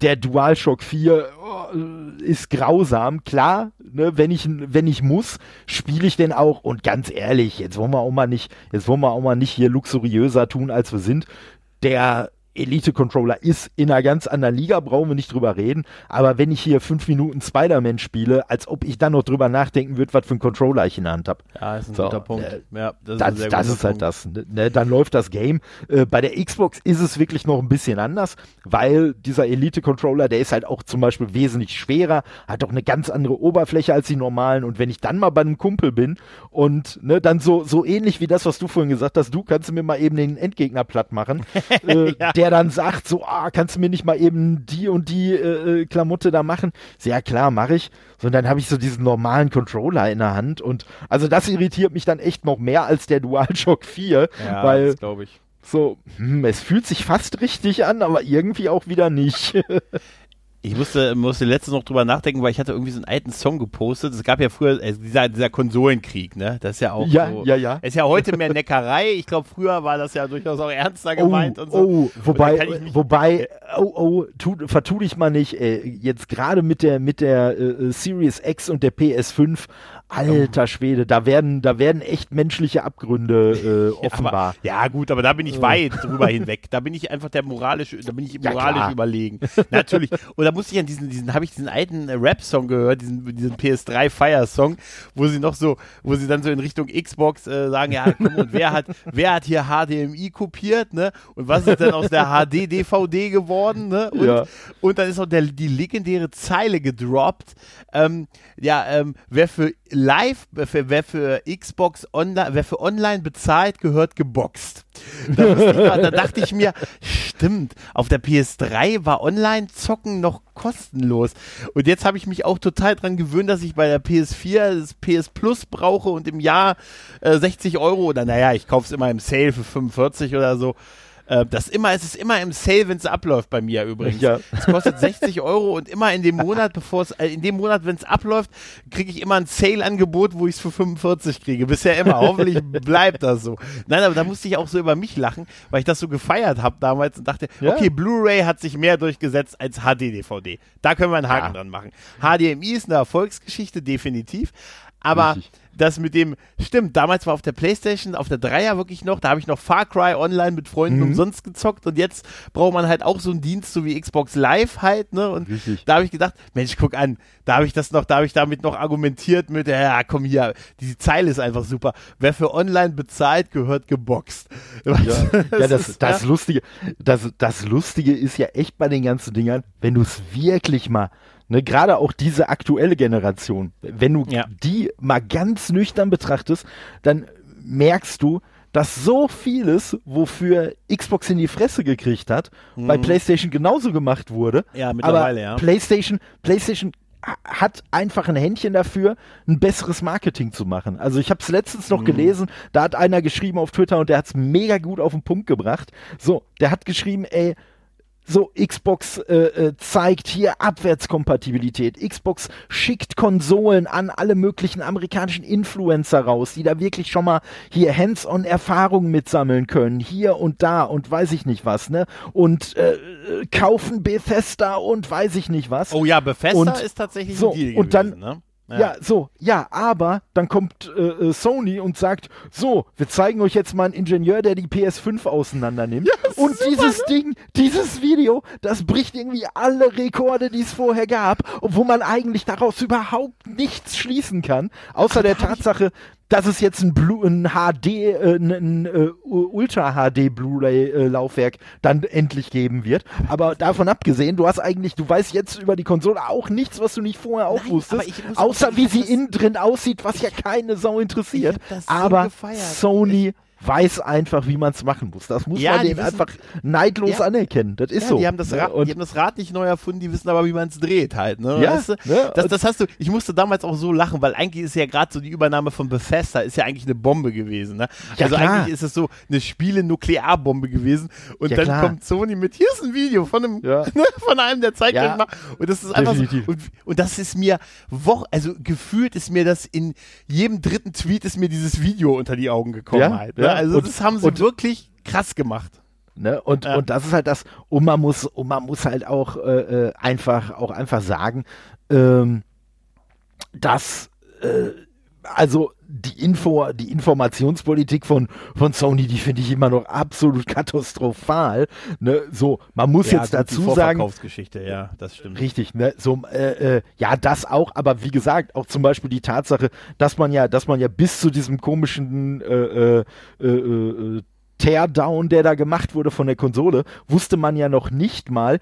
Speaker 2: der DualShock 4 oh, ist grausam. Klar, ne, wenn ich wenn ich muss, spiele ich den auch. Und ganz ehrlich, jetzt wollen wir auch mal nicht, jetzt wollen wir auch mal nicht hier luxuriöser tun, als wir sind. Der Elite-Controller ist in einer ganz anderen Liga, brauchen wir nicht drüber reden. Aber wenn ich hier fünf Minuten Spider-Man spiele, als ob ich dann noch drüber nachdenken würde, was für ein Controller ich in der Hand habe.
Speaker 1: Ja, ist ein so, guter Punkt.
Speaker 2: Äh, ja, das, das, ist, das ist halt das. Ne, ne, dann läuft das Game. Äh, bei der Xbox ist es wirklich noch ein bisschen anders, weil dieser Elite-Controller, der ist halt auch zum Beispiel wesentlich schwerer, hat auch eine ganz andere Oberfläche als die normalen. Und wenn ich dann mal bei einem Kumpel bin und ne, dann so, so ähnlich wie das, was du vorhin gesagt hast, du kannst mir mal eben den Endgegner platt machen, *laughs* äh, ja. Der dann sagt, so, ah, kannst du mir nicht mal eben die und die äh, äh Klamotte da machen? Sehr klar, mache ich. So, und dann habe ich so diesen normalen Controller in der Hand und also das irritiert mich dann echt noch mehr als der DualShock 4, ja, weil
Speaker 1: glaube ich.
Speaker 2: So, hm, es fühlt sich fast richtig an, aber irgendwie auch wieder nicht. *laughs*
Speaker 1: Ich musste, musste letztens noch drüber nachdenken, weil ich hatte irgendwie so einen alten Song gepostet. Es gab ja früher äh, dieser, dieser Konsolenkrieg, ne? Das ist ja auch
Speaker 2: ja,
Speaker 1: so.
Speaker 2: Ja, ja.
Speaker 1: Ist ja heute mehr Neckerei. Ich glaube, früher war das ja durchaus auch ernster oh, gemeint
Speaker 2: oh,
Speaker 1: und so.
Speaker 2: Oh, wobei, wobei, oh, oh, tu, vertu dich mal nicht. Äh, jetzt gerade mit der, mit der äh, äh Series X und der PS5 Alter Schwede, da werden, da werden echt menschliche Abgründe äh, offenbar. *laughs*
Speaker 1: Ja, aber, ja, gut, aber da bin ich weit drüber *laughs* hinweg. Da bin ich einfach der moralisch, da bin ich moralisch ja, überlegen. Natürlich. Und da musste ich an diesen, diesen, habe ich diesen alten Rap-Song gehört, diesen, diesen PS3 Fire-Song, wo sie noch so, wo sie dann so in Richtung Xbox äh, sagen, ja, komm, und wer hat, *laughs* wer hat hier HDMI kopiert, ne? Und was ist denn aus der HD-DVD geworden, ne? Und, ja. und dann ist auch der, die legendäre Zeile gedroppt. Ähm, ja, ähm, wer für live, wer für Xbox Online, wer für online bezahlt, gehört geboxt. Da, mal, da, dachte ich mir, stimmt, auf der PS3 war Online-Zocken noch kostenlos. Und jetzt habe ich mich auch total dran gewöhnt, dass ich bei der PS4 das PS Plus brauche und im Jahr äh, 60 Euro oder naja, ich kaufe es immer im Sale für 45 oder so. Äh, das immer, es ist immer im Sale, wenn es abläuft bei mir übrigens. Ja. Es kostet 60 Euro und immer in dem Monat, bevor es, äh, in dem Monat, wenn es abläuft, kriege ich immer ein Sale-Angebot, wo ich es für 45 kriege. Bisher immer. *laughs* Hoffentlich bleibt das so. Nein, aber da musste ich auch so über mich lachen, weil ich das so gefeiert habe damals und dachte, ja. okay, Blu-ray hat sich mehr durchgesetzt als HD-DVD. Da können wir einen Haken ja. dran machen. HDMI ist eine Erfolgsgeschichte, definitiv. Aber Richtig das mit dem, stimmt, damals war auf der Playstation, auf der Dreier wirklich noch, da habe ich noch Far Cry online mit Freunden mhm. umsonst gezockt und jetzt braucht man halt auch so einen Dienst, so wie Xbox Live halt, ne? Und Richtig. da habe ich gedacht, Mensch, guck an, da habe ich das noch, da habe ich damit noch argumentiert mit, ja, komm hier, die Zeile ist einfach super. Wer für online bezahlt, gehört geboxt.
Speaker 2: Ja, *laughs* das, ja, das, ist, das ja. Lustige, das, das Lustige ist ja echt bei den ganzen Dingern, wenn du es wirklich mal Ne, Gerade auch diese aktuelle Generation, wenn du ja. die mal ganz nüchtern betrachtest, dann merkst du, dass so vieles, wofür Xbox in die Fresse gekriegt hat, mhm. bei PlayStation genauso gemacht wurde.
Speaker 1: Ja, mittlerweile,
Speaker 2: aber
Speaker 1: ja.
Speaker 2: PlayStation, PlayStation hat einfach ein Händchen dafür, ein besseres Marketing zu machen. Also ich habe es letztens noch mhm. gelesen, da hat einer geschrieben auf Twitter und der hat es mega gut auf den Punkt gebracht. So, der hat geschrieben, ey, so, Xbox äh, äh, zeigt hier Abwärtskompatibilität. Xbox schickt Konsolen an alle möglichen amerikanischen Influencer raus, die da wirklich schon mal hier hands-on Erfahrungen mitsammeln können. Hier und da und weiß ich nicht was, ne? Und äh, kaufen Bethesda und weiß ich nicht was.
Speaker 1: Oh ja, Bethesda und ist tatsächlich
Speaker 2: so, ein Deal und gewesen, dann, ne? Ja. ja. so, ja, aber dann kommt äh, äh, Sony und sagt, so, wir zeigen euch jetzt mal einen Ingenieur, der die PS5 auseinander nimmt. Ja, und super, dieses ne? Ding, dieses Video, das bricht irgendwie alle Rekorde, die es vorher gab, wo man eigentlich daraus überhaupt nichts schließen kann, außer der Tatsache, dass es jetzt ein, Blue, ein HD, äh, ein, ein äh, Ultra HD Blu-ray-Laufwerk äh, dann endlich geben wird. Aber davon abgesehen, du hast eigentlich, du weißt jetzt über die Konsole auch nichts, was du nicht vorher auch Nein, wusstest, außer wie sie innen drin aussieht, was ja keine Sau interessiert. aber so Sony weiß einfach, wie man es machen muss. Das muss ja, man denen einfach neidlos ja. anerkennen. Das ist ja, so.
Speaker 1: Die haben, das Rad, und die haben das Rad nicht neu erfunden, die wissen aber, wie man es dreht halt. Ne? Ja, weißt du? ne? das, das hast du, ich musste damals auch so lachen, weil eigentlich ist ja gerade so die Übernahme von Bethesda ist ja eigentlich eine Bombe gewesen. Ne? also klar. eigentlich ist es so eine Spiele-Nuklearbombe gewesen und dann klar. kommt Sony mit, hier ist ein Video von einem, *laughs* ne, von einem, der zeigt euch mal. Und das ist einfach so, und, und das ist mir Woche, also gefühlt ist mir das in jedem dritten Tweet ist mir dieses Video unter die Augen gekommen halt. Ne? Also und, das haben sie wirklich krass gemacht.
Speaker 2: Ne? Und, ja. und das ist halt das, und man muss, und man muss halt auch äh, äh einfach, auch einfach sagen, ähm, dass äh, also die Info, die Informationspolitik von, von Sony, die finde ich immer noch absolut *laughs* katastrophal. Ne? So, man muss ja, jetzt dazu die sagen.
Speaker 1: Vorverkaufsgeschichte, ja, das stimmt.
Speaker 2: Richtig, ne? So, äh, äh, ja, das auch, aber wie gesagt, auch zum Beispiel die Tatsache, dass man ja, dass man ja bis zu diesem komischen äh, äh, äh, äh Teardown, der da gemacht wurde von der Konsole, wusste man ja noch nicht mal,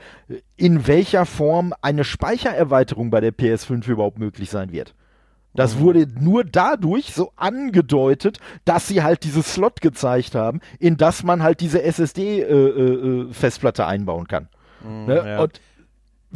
Speaker 2: in welcher Form eine Speichererweiterung bei der PS5 überhaupt möglich sein wird. Das mhm. wurde nur dadurch so angedeutet, dass sie halt dieses Slot gezeigt haben, in das man halt diese SSD-Festplatte äh, äh, einbauen kann. Mhm, ne? ja. Und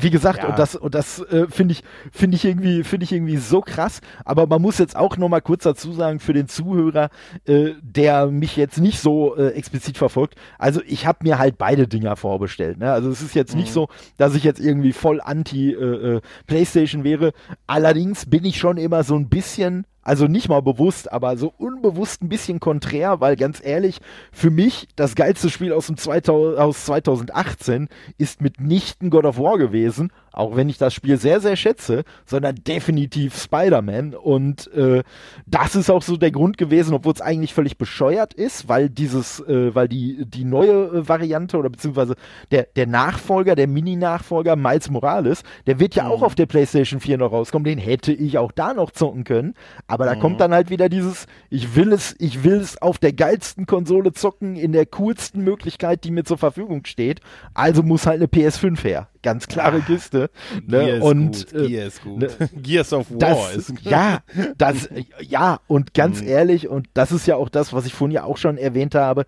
Speaker 2: wie gesagt, ja. und das, und das äh, finde ich, finde ich irgendwie, finde ich irgendwie so krass. Aber man muss jetzt auch noch mal kurz dazu sagen für den Zuhörer, äh, der mich jetzt nicht so äh, explizit verfolgt. Also ich habe mir halt beide Dinger vorbestellt. Ne? Also es ist jetzt mhm. nicht so, dass ich jetzt irgendwie voll anti äh, äh, PlayStation wäre. Allerdings bin ich schon immer so ein bisschen also nicht mal bewusst, aber so unbewusst ein bisschen konträr, weil ganz ehrlich, für mich das geilste Spiel aus, dem 2000, aus 2018 ist mitnichten God of War gewesen, auch wenn ich das Spiel sehr, sehr schätze, sondern definitiv Spider-Man. Und äh, das ist auch so der Grund gewesen, obwohl es eigentlich völlig bescheuert ist, weil dieses, äh, weil die, die neue äh, Variante oder beziehungsweise der, der Nachfolger, der Mini-Nachfolger Miles Morales, der wird ja mhm. auch auf der PlayStation 4 noch rauskommen. Den hätte ich auch da noch zocken können. Aber da mhm. kommt dann halt wieder dieses, ich will es, ich will es auf der geilsten Konsole zocken, in der coolsten Möglichkeit, die mir zur Verfügung steht. Also muss halt eine PS5 her ganz klare ah, Kiste. Ne? Und gut,
Speaker 1: Gear ist gut. Ne? *laughs* Gears of War
Speaker 2: das, ist gut. Ja, das, ja, und ganz mhm. ehrlich, und das ist ja auch das, was ich vorhin ja auch schon erwähnt habe,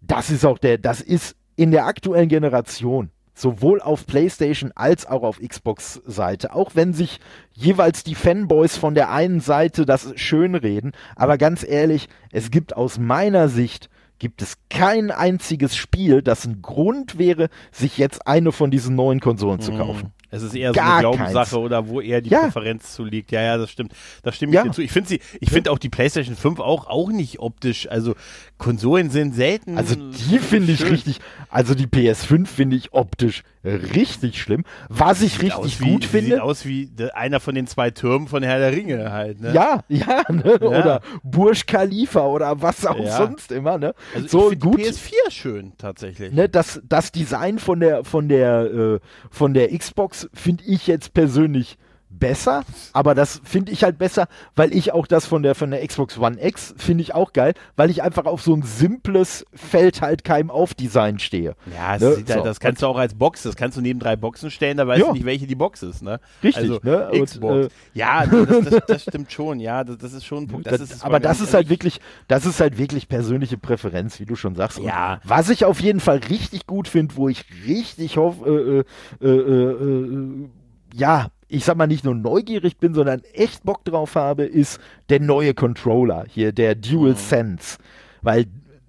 Speaker 2: das ist auch der, das ist in der aktuellen Generation sowohl auf PlayStation als auch auf Xbox-Seite. Auch wenn sich jeweils die Fanboys von der einen Seite das schönreden. Aber ganz ehrlich, es gibt aus meiner Sicht gibt es kein einziges Spiel, das ein Grund wäre, sich jetzt eine von diesen neuen Konsolen zu mhm. kaufen.
Speaker 1: Es ist eher Gar so eine Glaubenssache keins. oder wo eher die ja. Präferenz zu liegt. Ja, ja, das stimmt. Da stimme ich ja. dir zu. Ich finde sie, ich finde auch die PlayStation 5 auch, auch nicht optisch. Also Konsolen sind selten.
Speaker 2: Also die finde ich richtig. Also die PS5 finde ich optisch richtig schlimm. Was ich sieht richtig
Speaker 1: wie,
Speaker 2: gut finde.
Speaker 1: Sieht aus wie einer von den zwei Türmen von Herr der Ringe halt. Ne?
Speaker 2: Ja, ja, ne? ja. Oder Burj Khalifa oder was auch ja. sonst immer. Ne?
Speaker 1: Also so ich gut. Die PS4 schön tatsächlich.
Speaker 2: Ne, das, das Design von der von der äh, von der Xbox finde ich jetzt persönlich besser, aber das finde ich halt besser, weil ich auch das von der von der Xbox One X finde ich auch geil, weil ich einfach auf so ein simples Feld halt keinem auf Design stehe.
Speaker 1: Ja, ne? halt, so. das kannst du auch als Box, das kannst du neben drei Boxen stellen, da weißt ja. du nicht, welche die Box ist, ne?
Speaker 2: Richtig, also, ne?
Speaker 1: Xbox. Und, äh, ja, das, das, das, stimmt schon, ja, das, das ist schon ein Punkt. Das ist
Speaker 2: aber das ist halt wirklich, das ist halt wirklich persönliche Präferenz, wie du schon sagst.
Speaker 1: Ja.
Speaker 2: Und was ich auf jeden Fall richtig gut finde, wo ich richtig hoffe, äh, äh, äh, äh ja, ich sag mal, nicht nur neugierig bin, sondern echt Bock drauf habe, ist der neue Controller hier, der Dual mhm. Sense. Weil,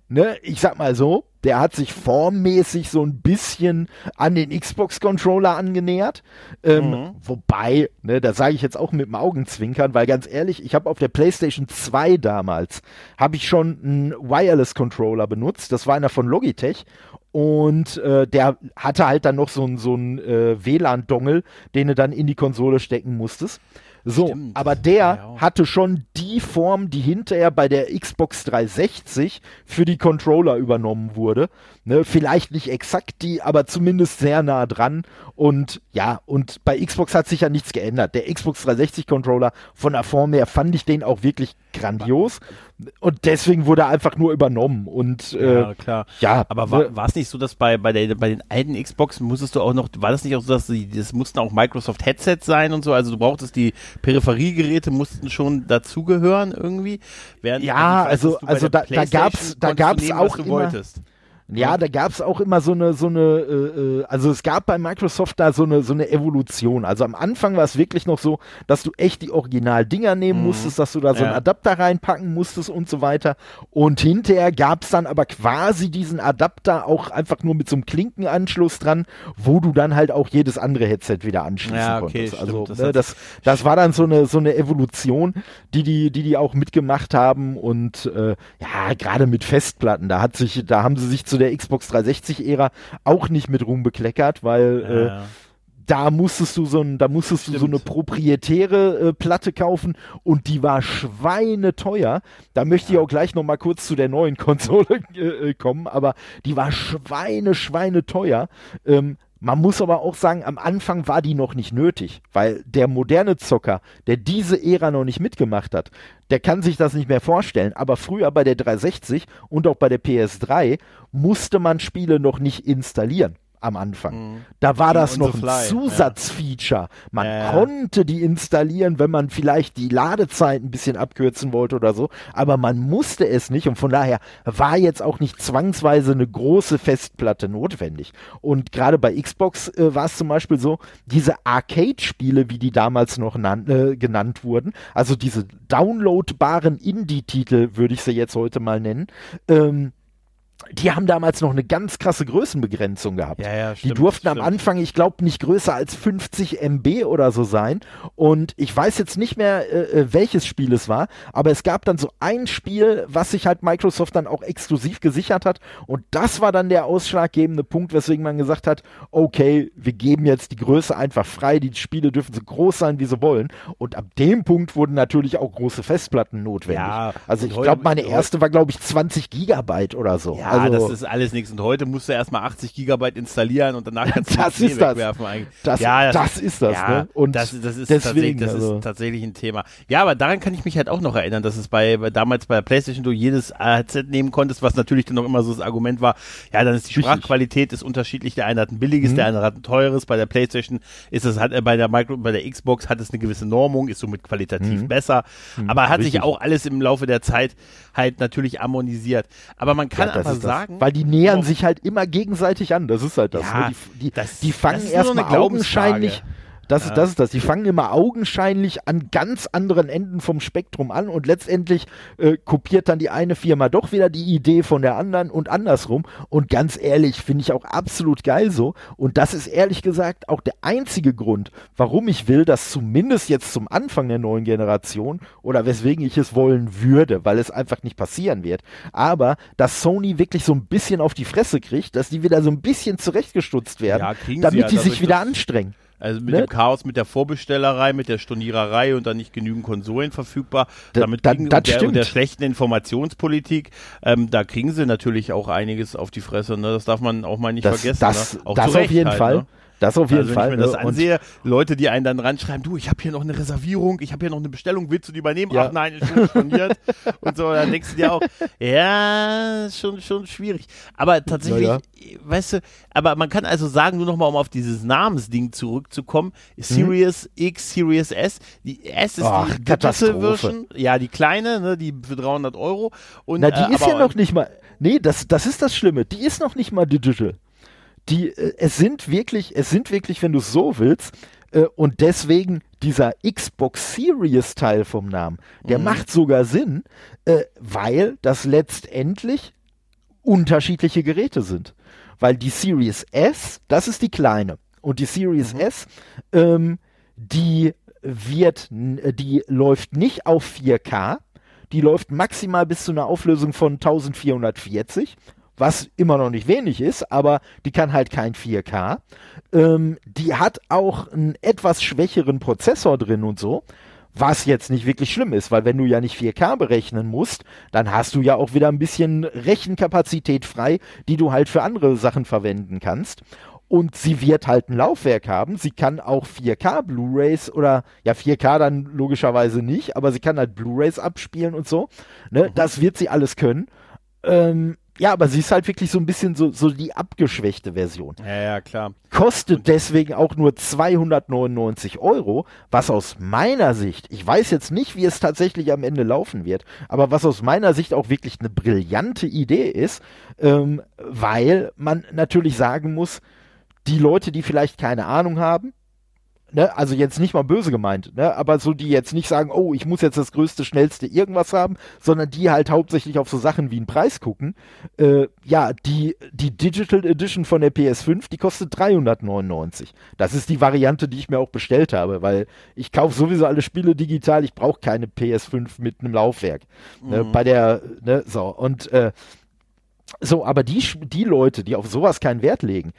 Speaker 2: ne, ich sag mal so, der hat sich formmäßig so ein bisschen an den Xbox-Controller angenähert. Ähm, mhm. Wobei, ne, da sage ich jetzt auch mit dem Augenzwinkern, weil ganz ehrlich, ich habe auf der PlayStation 2 damals, habe ich schon einen Wireless-Controller benutzt. Das war einer von Logitech. Und äh, der hatte halt dann noch so einen so äh, WLAN-Dongle, den du dann in die Konsole stecken musstest. So, Stimmt. aber der ja. hatte schon die Form, die hinterher bei der Xbox 360 für die Controller übernommen wurde. Ne, vielleicht nicht exakt die, aber zumindest sehr nah dran. Und ja, und bei Xbox hat sich ja nichts geändert. Der Xbox 360 Controller von der Form her fand ich den auch wirklich grandios. Und deswegen wurde er einfach nur übernommen. Und äh,
Speaker 1: ja, klar. Ja, aber war ne es nicht so, dass bei, bei, der, bei den alten Xbox musstest du auch noch, war das nicht auch so, dass die, das mussten auch Microsoft Headsets sein und so? Also du brauchtest die Peripheriegeräte, mussten schon dazugehören irgendwie.
Speaker 2: Während, ja, also, also, da, da gab's, da gab's nehmen, auch immer, wolltest. Ja, da gab es auch immer so eine, so eine, äh, äh, also es gab bei Microsoft da so eine, so eine Evolution. Also am Anfang war es wirklich noch so, dass du echt die Original-Dinger nehmen mhm. musstest, dass du da so ja. einen Adapter reinpacken musstest und so weiter. Und hinterher gab es dann aber quasi diesen Adapter auch einfach nur mit so einem Klinkenanschluss dran, wo du dann halt auch jedes andere Headset wieder anschließen ja, okay, konntest. Also das, ne, das, das war dann so eine, so eine Evolution, die die, die, die auch mitgemacht haben und äh, ja, gerade mit Festplatten, da hat sich, da haben sie sich zu zu der Xbox 360-Ära auch nicht mit Ruhm bekleckert, weil ja. äh, da musstest du so ein, da musstest Stimmt. du so eine proprietäre äh, Platte kaufen und die war schweineteuer. Da möchte ja. ich auch gleich noch mal kurz zu der neuen Konsole *laughs* äh, kommen, aber die war schweine, schweineteuer. Ähm, man muss aber auch sagen, am Anfang war die noch nicht nötig, weil der moderne Zocker, der diese Ära noch nicht mitgemacht hat, der kann sich das nicht mehr vorstellen. Aber früher bei der 360 und auch bei der PS3 musste man Spiele noch nicht installieren am Anfang. Mhm. Da war das noch ein Zusatzfeature. Man ja, konnte die installieren, wenn man vielleicht die Ladezeit ein bisschen abkürzen wollte oder so, aber man musste es nicht und von daher war jetzt auch nicht zwangsweise eine große Festplatte notwendig. Und gerade bei Xbox äh, war es zum Beispiel so, diese Arcade-Spiele, wie die damals noch äh, genannt wurden, also diese downloadbaren Indie-Titel, würde ich sie jetzt heute mal nennen, ähm, die haben damals noch eine ganz krasse Größenbegrenzung gehabt. Ja, ja, stimmt, die durften am Anfang, ich glaube, nicht größer als 50 MB oder so sein. Und ich weiß jetzt nicht mehr, äh, äh, welches Spiel es war, aber es gab dann so ein Spiel, was sich halt Microsoft dann auch exklusiv gesichert hat. Und das war dann der ausschlaggebende Punkt, weswegen man gesagt hat, okay, wir geben jetzt die Größe einfach frei, die Spiele dürfen so groß sein, wie sie wollen. Und ab dem Punkt wurden natürlich auch große Festplatten notwendig. Ja, also ich glaube, meine erste war, glaube ich, 20 Gigabyte oder so.
Speaker 1: Ja, also, das ist alles nichts. Und heute musst du erstmal 80 Gigabyte installieren und danach kannst du *laughs*
Speaker 2: das ist das. wegwerfen. Eigentlich. Das, ja, das, das ist das. Ja, ne?
Speaker 1: Und das, das, ist, deswegen, tatsächlich, das also. ist tatsächlich ein Thema. Ja, aber daran kann ich mich halt auch noch erinnern, dass es bei, bei damals bei der PlayStation du jedes Headset nehmen konntest, was natürlich dann noch immer so das Argument war. Ja, dann ist die Sprachqualität ist unterschiedlich. Der eine hat ein billiges, mhm. der andere hat ein teures. Bei der PlayStation ist es hat äh, bei der Micro, bei der Xbox hat es eine gewisse Normung, ist somit qualitativ mhm. besser. Mhm. Aber hat Richtig. sich auch alles im Laufe der Zeit halt natürlich harmonisiert. Aber man kann ja, aber sagen,
Speaker 2: weil die nähern sich halt immer gegenseitig an. Das ist halt das. Ja, ne? die, die, das, die fangen erstmal so augenscheinlich das, ja. ist, das ist das. Die fangen immer augenscheinlich an ganz anderen Enden vom Spektrum an und letztendlich äh, kopiert dann die eine Firma doch wieder die Idee von der anderen und andersrum. Und ganz ehrlich, finde ich auch absolut geil so. Und das ist ehrlich gesagt auch der einzige Grund, warum ich will, dass zumindest jetzt zum Anfang der neuen Generation oder weswegen ich es wollen würde, weil es einfach nicht passieren wird. Aber dass Sony wirklich so ein bisschen auf die Fresse kriegt, dass die wieder so ein bisschen zurechtgestutzt werden, ja, damit ja, die sich wieder anstrengen.
Speaker 1: Also mit ne? dem Chaos, mit der Vorbestellerei, mit der Storniererei und dann nicht genügend Konsolen verfügbar. Da, Damit da, kriegen, und, der, und der schlechten Informationspolitik, ähm, da kriegen sie natürlich auch einiges auf die Fresse. Ne? Das darf man auch mal nicht
Speaker 2: das,
Speaker 1: vergessen.
Speaker 2: Das, ne? auch das auf jeden halt, Fall. Das auf jeden also, Fall.
Speaker 1: Wenn ich mir das ne? ansehe, Leute, die einen dann ranschreiben, du, ich habe hier noch eine Reservierung, ich habe hier noch eine Bestellung, willst du die übernehmen? Ja. Ach nein, ist schon storniert. *laughs* und so, dann denkst du dir auch, ja, schon, schon schwierig. Aber tatsächlich, ja, ja. weißt du, aber man kann also sagen, nur nochmal, um auf dieses Namensding zurückzukommen, Series hm. X, Series S, die S ist Ach, die Version, ja, die kleine, ne, die für 300 Euro. Und,
Speaker 2: Na, die äh, ist ja noch nicht mal, nee, das, das ist das Schlimme, die ist noch nicht mal digital die, äh, es sind wirklich, es sind wirklich, wenn du es so willst, äh, und deswegen dieser Xbox Series Teil vom Namen, der mhm. macht sogar Sinn, äh, weil das letztendlich unterschiedliche Geräte sind. Weil die Series S, das ist die kleine. Und die Series mhm. S, ähm, die wird, die läuft nicht auf 4K, die läuft maximal bis zu einer Auflösung von 1440 was immer noch nicht wenig ist, aber die kann halt kein 4K. Ähm, die hat auch einen etwas schwächeren Prozessor drin und so. Was jetzt nicht wirklich schlimm ist, weil wenn du ja nicht 4K berechnen musst, dann hast du ja auch wieder ein bisschen Rechenkapazität frei, die du halt für andere Sachen verwenden kannst. Und sie wird halt ein Laufwerk haben. Sie kann auch 4K Blu-rays oder ja 4K dann logischerweise nicht, aber sie kann halt Blu-rays abspielen und so. Ne? Mhm. Das wird sie alles können. Ähm, ja, aber sie ist halt wirklich so ein bisschen so, so die abgeschwächte Version.
Speaker 1: Ja, ja, klar.
Speaker 2: Kostet Und deswegen auch nur 299 Euro, was aus meiner Sicht, ich weiß jetzt nicht, wie es tatsächlich am Ende laufen wird, aber was aus meiner Sicht auch wirklich eine brillante Idee ist, ähm, weil man natürlich sagen muss, die Leute, die vielleicht keine Ahnung haben, ne, also jetzt nicht mal böse gemeint, ne, aber so die jetzt nicht sagen, oh, ich muss jetzt das größte, schnellste irgendwas haben, sondern die halt hauptsächlich auf so Sachen wie einen Preis gucken. Äh, ja, die, die Digital Edition von der PS5, die kostet 399. Das ist die Variante, die ich mir auch bestellt habe, weil ich kaufe sowieso alle Spiele digital, ich brauche keine PS5 mit einem Laufwerk. Ne, mhm. Ne, bei der, ne, so, und äh, so, aber die, die Leute, die auf sowas keinen Wert legen,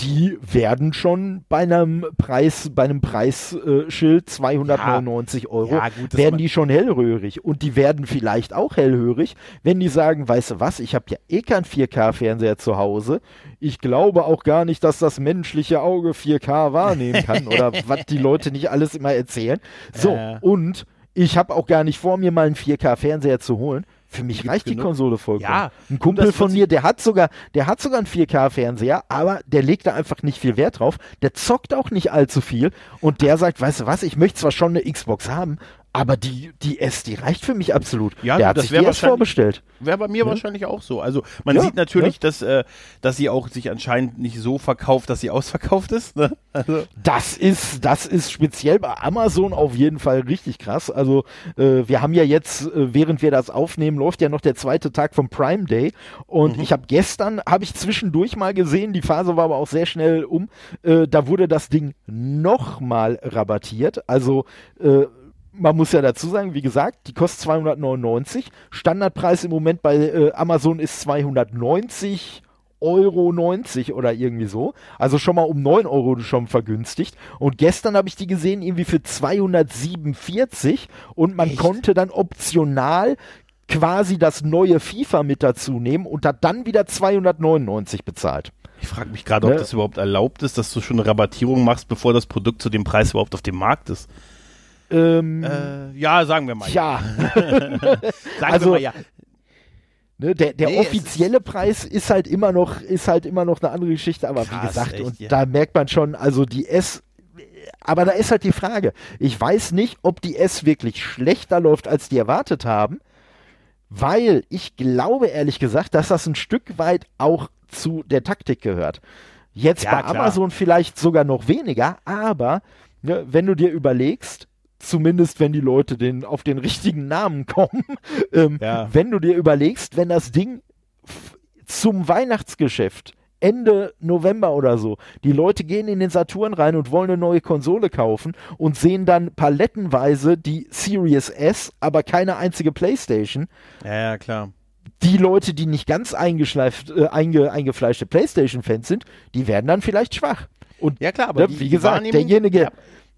Speaker 2: die werden schon bei einem Preis, bei einem Preisschild 299 ja, Euro, ja, gut, werden die schon hellröhrig. Und die werden vielleicht auch hellhörig, wenn die sagen, weißt du was, ich habe ja eh keinen 4K-Fernseher zu Hause. Ich glaube auch gar nicht, dass das menschliche Auge 4K wahrnehmen kann *laughs* oder was die Leute nicht alles immer erzählen. So, äh. und ich habe auch gar nicht vor, mir mal einen 4K-Fernseher zu holen. Für mich reicht genug. die Konsole vollkommen. Ja, ein Kumpel von mir, der hat sogar, der hat sogar einen 4K-Fernseher, aber der legt da einfach nicht viel Wert drauf. Der zockt auch nicht allzu viel und der sagt, weißt du was, ich möchte zwar schon eine Xbox haben, aber die, die S, die reicht für mich absolut.
Speaker 1: Ja, der hat das sich die S vorbestellt. Wäre bei mir ja. wahrscheinlich auch so. Also man ja, sieht natürlich, ja. dass, äh, dass sie auch sich anscheinend nicht so verkauft, dass sie ausverkauft ist. Ne?
Speaker 2: Also. Das ist, das ist speziell bei Amazon auf jeden Fall richtig krass. Also äh, wir haben ja jetzt, äh, während wir das aufnehmen, läuft ja noch der zweite Tag vom Prime Day. Und mhm. ich habe gestern, habe ich zwischendurch mal gesehen, die Phase war aber auch sehr schnell um, äh, da wurde das Ding nochmal rabattiert. Also äh, man muss ja dazu sagen, wie gesagt, die kostet 299. Standardpreis im Moment bei äh, Amazon ist 290 Euro 90 oder irgendwie so. Also schon mal um 9 Euro schon vergünstigt. Und gestern habe ich die gesehen irgendwie für 247 und man Echt? konnte dann optional quasi das neue FIFA mit dazu nehmen und hat dann wieder 299 bezahlt.
Speaker 1: Ich frage mich gerade, ob ne? das überhaupt erlaubt ist, dass du schon eine Rabattierung machst, bevor das Produkt zu dem Preis überhaupt auf dem Markt ist.
Speaker 2: Ähm, äh,
Speaker 1: ja, sagen wir mal.
Speaker 2: Ja. *laughs* *laughs* sagen also, wir mal ja. Ne, der der nee, offizielle Preis ist halt immer noch ist halt immer noch eine andere Geschichte, aber krass, wie gesagt, echt, und ja. da merkt man schon, also die S aber da ist halt die Frage. Ich weiß nicht, ob die S wirklich schlechter läuft, als die erwartet haben, weil ich glaube ehrlich gesagt, dass das ein Stück weit auch zu der Taktik gehört. Jetzt ja, bei klar. Amazon vielleicht sogar noch weniger, aber ne, wenn du dir überlegst, zumindest wenn die Leute den, auf den richtigen Namen kommen. *laughs* ähm, ja. Wenn du dir überlegst, wenn das Ding zum Weihnachtsgeschäft Ende November oder so. Die Leute gehen in den Saturn rein und wollen eine neue Konsole kaufen und sehen dann palettenweise die Series S, aber keine einzige Playstation.
Speaker 1: Ja, ja, klar.
Speaker 2: Die Leute, die nicht ganz eingeschleift, äh, einge, eingefleischte Playstation-Fans sind, die werden dann vielleicht schwach. Und
Speaker 1: ja, klar, aber
Speaker 2: ne, die, wie gesagt, derjenige, ja.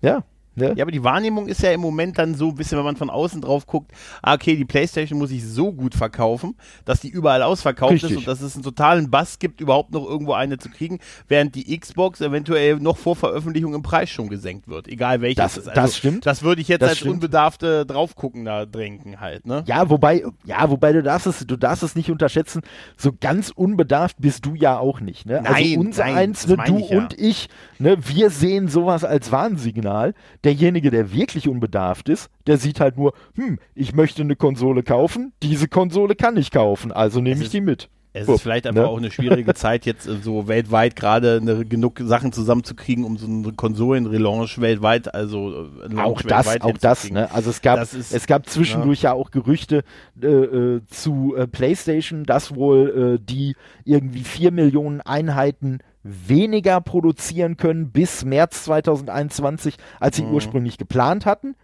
Speaker 2: ja
Speaker 1: Ne? Ja, aber die Wahrnehmung ist ja im Moment dann so ein bisschen, wenn man von außen drauf guckt, ah, okay, die Playstation muss sich so gut verkaufen, dass die überall ausverkauft Richtig. ist und dass es einen totalen Bass gibt, überhaupt noch irgendwo eine zu kriegen, während die Xbox eventuell noch vor Veröffentlichung im Preis schon gesenkt wird, egal welches
Speaker 2: das, ist. Also, das stimmt.
Speaker 1: Das würde ich jetzt das als stimmt. unbedarfte draufgucken da drängen halt, ne?
Speaker 2: Ja, wobei, ja, wobei du darfst es, du darfst es nicht unterschätzen, so ganz unbedarft bist du ja auch nicht, ne? Also nein, also unser nein, eins, ne, du ich, ja. und ich, ne, wir sehen sowas als Warnsignal derjenige, der wirklich unbedarft ist, der sieht halt nur, hm, ich möchte eine Konsole kaufen, diese Konsole kann ich kaufen, also nehme ich die mit.
Speaker 1: Es ist vielleicht einfach ne? auch eine schwierige Zeit, jetzt äh, so weltweit gerade genug Sachen zusamzuzukriegen, um so eine Konsolenrelaunch weltweit, also
Speaker 2: äh, auch das, auch das, ne? Also es gab, ist, es gab zwischendurch ja, ja auch Gerüchte äh, äh, zu äh, PlayStation, dass wohl äh, die irgendwie vier Millionen Einheiten weniger produzieren können bis März 2021, als sie mhm. ursprünglich geplant hatten.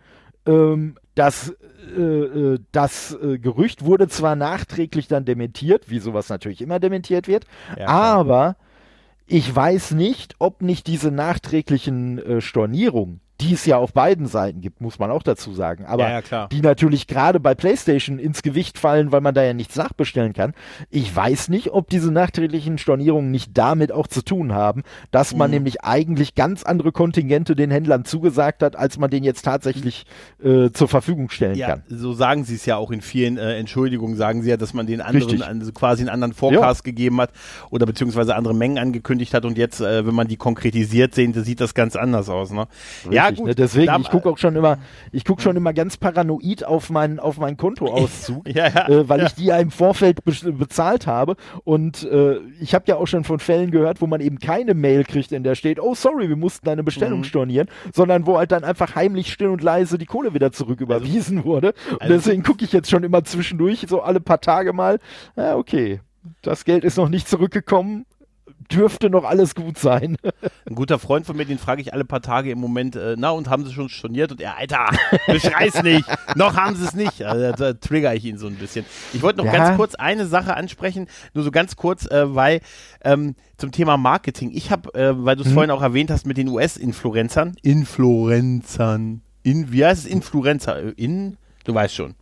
Speaker 2: Ähm, das äh, äh, das äh, Gerücht wurde zwar nachträglich dann dementiert, wie sowas natürlich immer dementiert wird, ja, aber ich weiß nicht, ob nicht diese nachträglichen äh, Stornierungen, die es ja auf beiden Seiten gibt, muss man auch dazu sagen. Aber
Speaker 1: ja, ja,
Speaker 2: die natürlich gerade bei PlayStation ins Gewicht fallen, weil man da ja nichts nachbestellen kann. Ich weiß nicht, ob diese nachträglichen Stornierungen nicht damit auch zu tun haben, dass man mhm. nämlich eigentlich ganz andere Kontingente den Händlern zugesagt hat, als man den jetzt tatsächlich äh, zur Verfügung stellen
Speaker 1: ja,
Speaker 2: kann.
Speaker 1: So sagen sie es ja auch in vielen äh, Entschuldigungen, sagen sie ja, dass man den anderen also quasi einen anderen Forecast ja. gegeben hat oder beziehungsweise andere Mengen angekündigt hat und jetzt, äh, wenn man die konkretisiert sehen, sieht das ganz anders aus. Ne?
Speaker 2: Richtig, ja, gut. Ne? Deswegen, ich gucke auch schon immer, ich gucke schon immer ganz paranoid auf meinen auf meinen Kontoauszug, *laughs* ja, ja, äh, weil ich die ja im Vorfeld be bezahlt habe und äh, ich habe ja auch schon von Fällen gehört, wo man eben keine Mail kriegt, in der steht, oh sorry, wir mussten deine Bestellung mhm. stornieren, sondern wo halt dann einfach heimlich still und leise die Kohle wieder zurück also überwiesen also, wurde. Und also, deswegen gucke ich jetzt schon immer zwischendurch, so alle paar Tage mal, ja, okay, das Geld ist noch nicht zurückgekommen, dürfte noch alles gut sein.
Speaker 1: Ein guter Freund von mir, den frage ich alle paar Tage im Moment, äh, na und haben sie schon storniert? Und er, Alter, beschrei's nicht, noch haben sie es nicht. Also, da trigger ich ihn so ein bisschen. Ich wollte noch ja. ganz kurz eine Sache ansprechen, nur so ganz kurz, äh, weil ähm, zum Thema Marketing, ich habe, äh, weil du es hm. vorhin auch erwähnt hast mit den US-Influencern, Influencern, in, wie heißt es, Influencer, in, du weißt schon.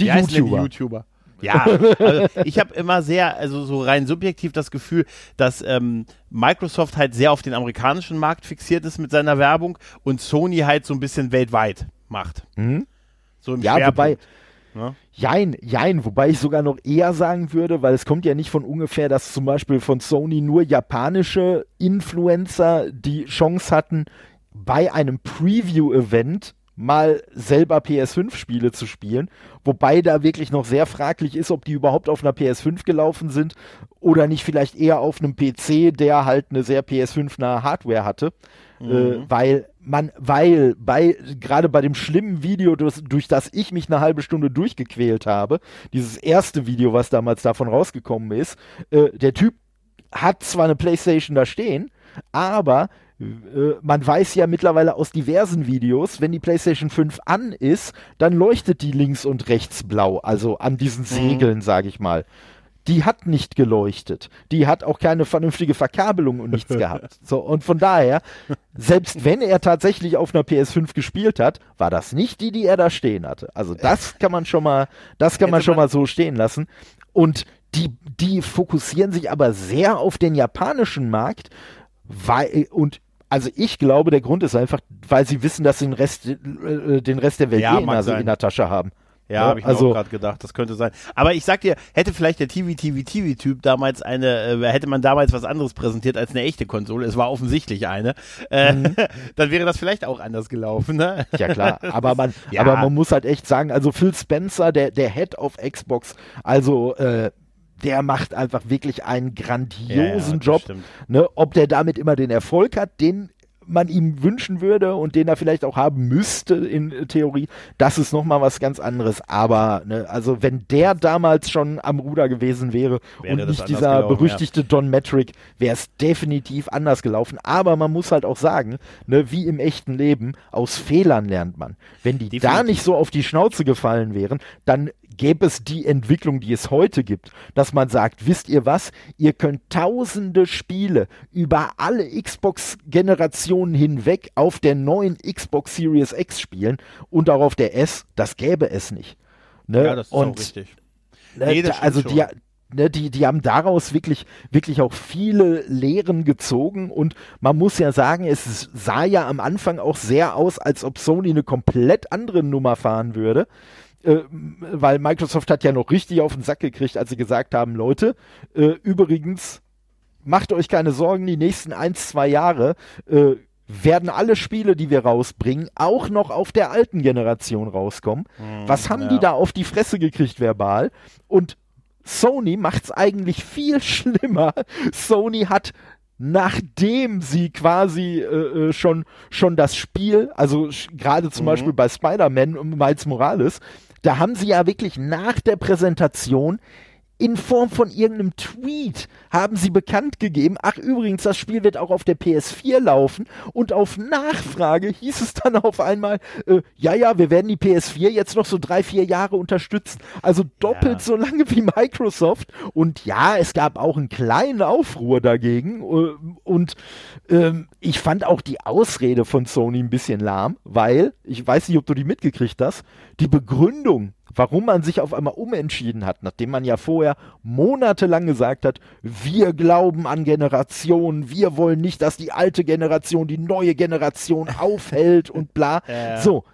Speaker 2: Die YouTuber.
Speaker 1: Die YouTuber. Ja, also ich habe immer sehr, also so rein subjektiv das Gefühl, dass ähm, Microsoft halt sehr auf den amerikanischen Markt fixiert ist mit seiner Werbung und Sony halt so ein bisschen weltweit macht.
Speaker 2: Mhm. So im ja, Schwerpunkt. wobei, Ne? Jein, jein, wobei ich sogar noch eher sagen würde, weil es kommt ja nicht von ungefähr, dass zum Beispiel von Sony nur japanische Influencer die Chance hatten, bei einem Preview-Event mal selber PS5-Spiele zu spielen, wobei da wirklich noch sehr fraglich ist, ob die überhaupt auf einer PS5 gelaufen sind oder nicht vielleicht eher auf einem PC, der halt eine sehr PS5-nahe Hardware hatte, äh, mhm. äh, weil man, weil bei gerade bei dem schlimmen Video, durch, durch das ich mich eine halbe Stunde durchgequält habe, dieses erste Video, was damals davon rausgekommen ist, äh, der Typ hat zwar eine PlayStation da stehen, aber man weiß ja mittlerweile aus diversen Videos, wenn die PlayStation 5 an ist, dann leuchtet die links und rechts blau, also an diesen mhm. Segeln, mhm. sage ich mal. Die hat nicht geleuchtet. Die hat auch keine vernünftige Verkabelung und nichts *laughs* gehabt. So, und von daher, selbst wenn er tatsächlich auf einer PS5 gespielt hat, war das nicht die, die er da stehen hatte. Also das kann man schon mal, das kann man schon mal so stehen lassen. Und die, die fokussieren sich aber sehr auf den japanischen Markt, weil, und also ich glaube, der Grund ist einfach, weil sie wissen, dass sie den Rest, äh, den Rest der Welt ja, eh also in der Tasche haben.
Speaker 1: Ja, ja habe ich also, mir auch gerade gedacht, das könnte sein. Aber ich sag dir, hätte vielleicht der TV TV TV Typ damals eine, äh, hätte man damals was anderes präsentiert als eine echte Konsole, es war offensichtlich eine, äh, mhm. *laughs* dann wäre das vielleicht auch anders gelaufen. Ne?
Speaker 2: Ja klar, aber man, *laughs* ja. aber man muss halt echt sagen, also Phil Spencer, der der Head of Xbox, also äh, der macht einfach wirklich einen grandiosen ja, Job. Ne? Ob der damit immer den Erfolg hat, den man ihm wünschen würde und den er vielleicht auch haben müsste in Theorie, das ist nochmal was ganz anderes. Aber, ne, also wenn der damals schon am Ruder gewesen wäre, wäre und nicht dieser gelaufen, berüchtigte ja. Don Metric, wäre es definitiv anders gelaufen. Aber man muss halt auch sagen, ne, wie im echten Leben, aus Fehlern lernt man. Wenn die definitiv. da nicht so auf die Schnauze gefallen wären, dann gäbe es die Entwicklung, die es heute gibt, dass man sagt, wisst ihr was, ihr könnt tausende Spiele über alle Xbox-Generationen hinweg auf der neuen Xbox Series X spielen und auch auf der S, das gäbe es nicht.
Speaker 1: Ne? Ja, das ist und, auch richtig.
Speaker 2: Ne, nee, also die, ne, die, die haben daraus wirklich, wirklich auch viele Lehren gezogen und man muss ja sagen, es sah ja am Anfang auch sehr aus, als ob Sony eine komplett andere Nummer fahren würde äh, weil Microsoft hat ja noch richtig auf den Sack gekriegt, als sie gesagt haben, Leute, äh, übrigens, macht euch keine Sorgen, die nächsten ein, zwei Jahre äh, werden alle Spiele, die wir rausbringen, auch noch auf der alten Generation rauskommen. Hm, Was haben ja. die da auf die Fresse gekriegt verbal? Und Sony macht's eigentlich viel *laughs* schlimmer. Sony hat nachdem sie quasi äh, äh schon schon das Spiel, also gerade zum mhm. Beispiel bei Spider-Man und Miles Morales, da haben sie ja wirklich nach der Präsentation in Form von irgendeinem Tweet haben sie bekannt gegeben, ach übrigens, das Spiel wird auch auf der PS4 laufen und auf Nachfrage hieß es dann auf einmal, äh, ja, ja, wir werden die PS4 jetzt noch so drei, vier Jahre unterstützen. Also doppelt ja. so lange wie Microsoft. Und ja, es gab auch einen kleinen Aufruhr dagegen. Äh, und ähm, ich fand auch die Ausrede von Sony ein bisschen lahm, weil, ich weiß nicht, ob du die mitgekriegt hast, die Begründung, warum man sich auf einmal umentschieden hat, nachdem man ja vorher monatelang gesagt hat, wir glauben an Generationen, wir wollen nicht, dass die alte Generation die neue Generation *laughs* aufhält und bla. Ja. So,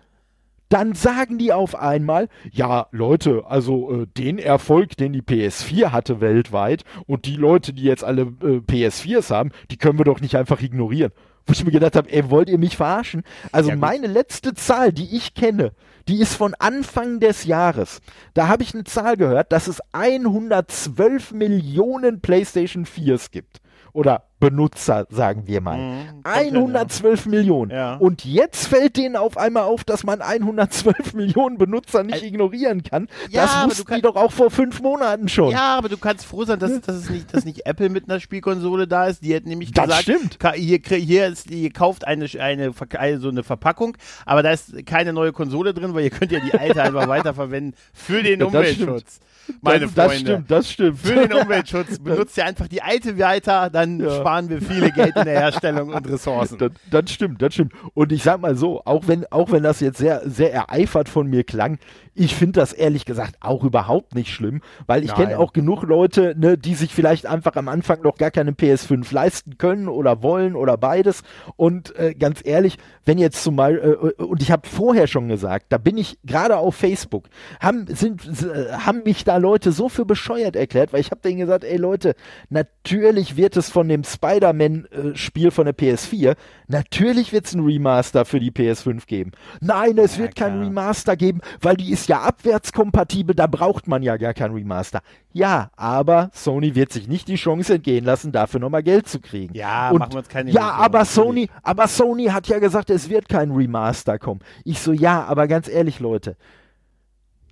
Speaker 2: dann sagen die auf einmal, ja Leute, also äh, den Erfolg, den die PS4 hatte weltweit und die Leute, die jetzt alle äh, PS4s haben, die können wir doch nicht einfach ignorieren. Wo ich mir gedacht habe, ey, wollt ihr mich verarschen? Also ja, meine letzte Zahl, die ich kenne, die ist von Anfang des Jahres. Da habe ich eine Zahl gehört, dass es 112 Millionen PlayStation 4s gibt. Oder Benutzer, sagen wir mal. Mhm, 112 ja. Millionen. Ja. Und jetzt fällt denen auf einmal auf, dass man 112 *laughs* Millionen Benutzer nicht also, ignorieren kann. Ja, das wussten die doch auch vor fünf Monaten schon.
Speaker 1: Ja, aber du kannst froh sein, dass, dass, es nicht, dass nicht Apple mit einer Spielkonsole da ist. Die hätten nämlich
Speaker 2: das
Speaker 1: gesagt,
Speaker 2: stimmt.
Speaker 1: Hier, hier ist, ihr kauft eine, eine, so eine Verpackung, aber da ist keine neue Konsole drin, weil ihr könnt ja die alte einfach *laughs* weiterverwenden für den Umweltschutz. Meine
Speaker 2: das, das stimmt, das stimmt.
Speaker 1: Für den Umweltschutz *laughs* benutzt ihr einfach die alte weiter, dann ja. Sparen wir viele Geld in der *laughs* Herstellung und Ressourcen.
Speaker 2: Das, das, stimmt, das stimmt. Und ich sag mal so, auch wenn, auch wenn das jetzt sehr, sehr ereifert von mir klang, ich finde das ehrlich gesagt auch überhaupt nicht schlimm, weil ich kenne auch genug Leute, ne, die sich vielleicht einfach am Anfang noch gar keine PS5 leisten können oder wollen oder beides. Und äh, ganz ehrlich, wenn jetzt zumal, äh, und ich habe vorher schon gesagt, da bin ich gerade auf Facebook, haben, sind, äh, haben mich da Leute so für bescheuert erklärt, weil ich habe denen gesagt, ey Leute, natürlich wird es von dem Spider-Man-Spiel äh, von der PS4, natürlich wird es ein Remaster für die PS5 geben. Nein, es ja, wird klar. kein Remaster geben, weil die ist ja abwärtskompatibel, da braucht man ja gar kein Remaster. Ja, aber Sony wird sich nicht die Chance entgehen lassen, dafür nochmal Geld zu kriegen.
Speaker 1: Ja,
Speaker 2: Und,
Speaker 1: machen wir uns keine
Speaker 2: Ja, Illusion, aber Sony, aber Sony hat ja gesagt, es wird kein Remaster kommen. Ich so, ja, aber ganz ehrlich, Leute,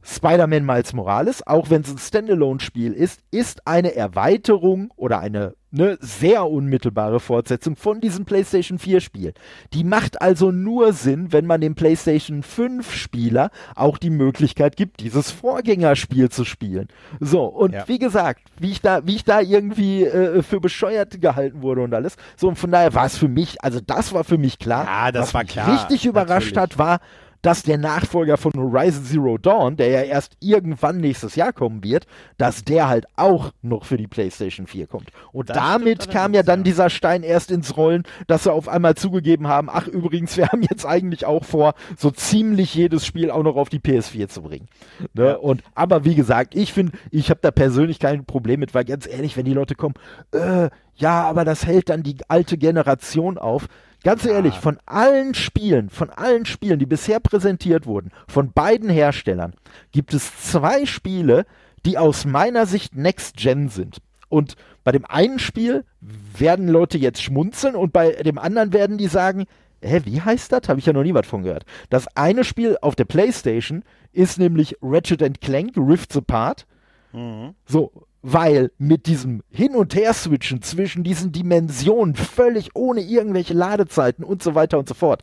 Speaker 2: Spider-Man Miles Morales, auch wenn es ein Standalone-Spiel ist, ist eine Erweiterung oder eine ne, sehr unmittelbare Fortsetzung von diesem PlayStation 4-Spiel. Die macht also nur Sinn, wenn man dem PlayStation 5-Spieler auch die Möglichkeit gibt, dieses Vorgängerspiel zu spielen. So, und ja. wie gesagt, wie ich da, wie ich da irgendwie äh, für bescheuert gehalten wurde und alles. So, und von daher war es für mich, also das war für mich klar.
Speaker 1: Ja, das
Speaker 2: Was
Speaker 1: war
Speaker 2: mich
Speaker 1: klar.
Speaker 2: richtig überrascht
Speaker 1: Natürlich.
Speaker 2: hat, war, dass der Nachfolger von Horizon Zero Dawn, der ja erst irgendwann nächstes Jahr kommen wird, dass der halt auch noch für die PlayStation 4 kommt. Und das damit kam ja dann dieser Stein erst ins Rollen, dass sie auf einmal zugegeben haben, ach übrigens, *laughs* wir haben jetzt eigentlich auch vor, so ziemlich jedes Spiel auch noch auf die PS4 zu bringen. Ne? Ja. Und aber wie gesagt, ich finde, ich habe da persönlich kein Problem mit, weil ganz ehrlich, wenn die Leute kommen, äh, ja, aber das hält dann die alte Generation auf. Ganz ja. ehrlich, von allen Spielen, von allen Spielen, die bisher präsentiert wurden, von beiden Herstellern, gibt es zwei Spiele, die aus meiner Sicht Next Gen sind. Und bei dem einen Spiel werden Leute jetzt schmunzeln und bei dem anderen werden die sagen, hä, wie heißt das? Habe ich ja noch nie was von gehört. Das eine Spiel auf der PlayStation ist nämlich Ratchet Clank Rifts Apart. Mhm. So, weil mit diesem Hin- und Her-Switchen zwischen diesen Dimensionen, völlig ohne irgendwelche Ladezeiten und so weiter und so fort,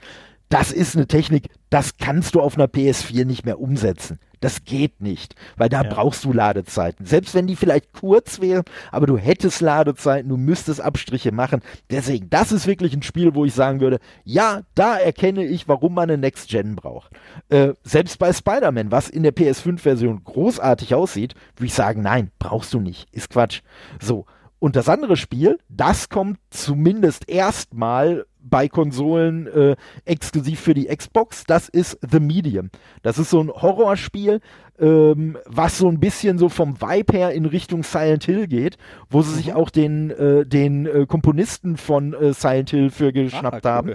Speaker 2: das ist eine Technik, das kannst du auf einer PS4 nicht mehr umsetzen. Das geht nicht, weil da ja. brauchst du Ladezeiten. Selbst wenn die vielleicht kurz wären, aber du hättest Ladezeiten, du müsstest Abstriche machen. Deswegen, das ist wirklich ein Spiel, wo ich sagen würde, ja, da erkenne ich, warum man eine Next Gen braucht. Äh, selbst bei Spider-Man, was in der PS5-Version großartig aussieht, würde ich sagen, nein, brauchst du nicht. Ist Quatsch. So. Und das andere Spiel, das kommt zumindest erstmal bei Konsolen äh, exklusiv für die Xbox. Das ist The Medium. Das ist so ein Horrorspiel, ähm, was so ein bisschen so vom Vibe her in Richtung Silent Hill geht, wo sie mhm. sich auch den, äh, den äh, Komponisten von äh, Silent Hill für geschnappt ah, haben.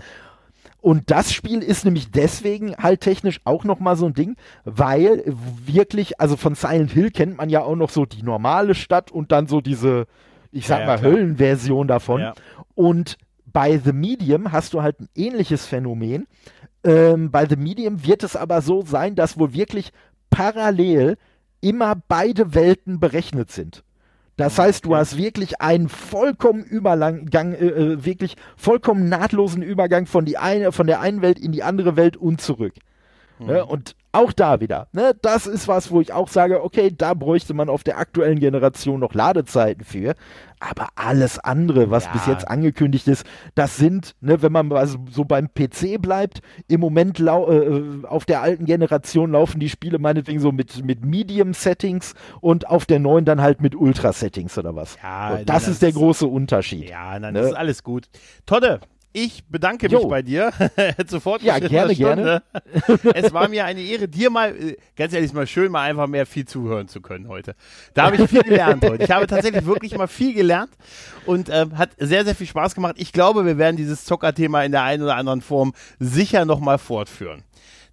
Speaker 2: Und das Spiel ist nämlich deswegen halt technisch auch nochmal so ein Ding, weil wirklich, also von Silent Hill kennt man ja auch noch so die normale Stadt und dann so diese, ich sag ja, mal, klar. Höllenversion davon. Ja. Und bei The Medium hast du halt ein ähnliches Phänomen. Ähm, bei The Medium wird es aber so sein, dass wohl wirklich parallel immer beide Welten berechnet sind. Das heißt, du hast wirklich einen vollkommen Übergang, äh, äh, wirklich vollkommen nahtlosen Übergang von, die eine, von der einen Welt in die andere Welt und zurück. Mhm. Ne? Und auch da wieder, ne? das ist was, wo ich auch sage, okay, da bräuchte man auf der aktuellen Generation noch Ladezeiten für. Aber alles andere, was ja. bis jetzt angekündigt ist, das sind, ne, wenn man also so beim PC bleibt, im Moment lau äh, auf der alten Generation laufen die Spiele meinetwegen so mit, mit Medium-Settings und auf der neuen dann halt mit Ultra-Settings oder was. Ja, das, das, ist der große Unterschied.
Speaker 1: Ja, nein, ne? das ist alles gut. Todde, ich bedanke mich jo. bei dir. *laughs* Sofort.
Speaker 2: Ja, gerne, gerne. *laughs*
Speaker 1: es war mir eine Ehre, dir mal, äh, ganz ehrlich, mal schön, mal einfach mehr viel zuhören zu können heute. Da habe ich viel gelernt heute. Ich habe tatsächlich wirklich mal viel gelernt und ähm, hat sehr, sehr viel Spaß gemacht. Ich glaube, wir werden dieses Zockerthema in der einen oder anderen Form sicher nochmal fortführen.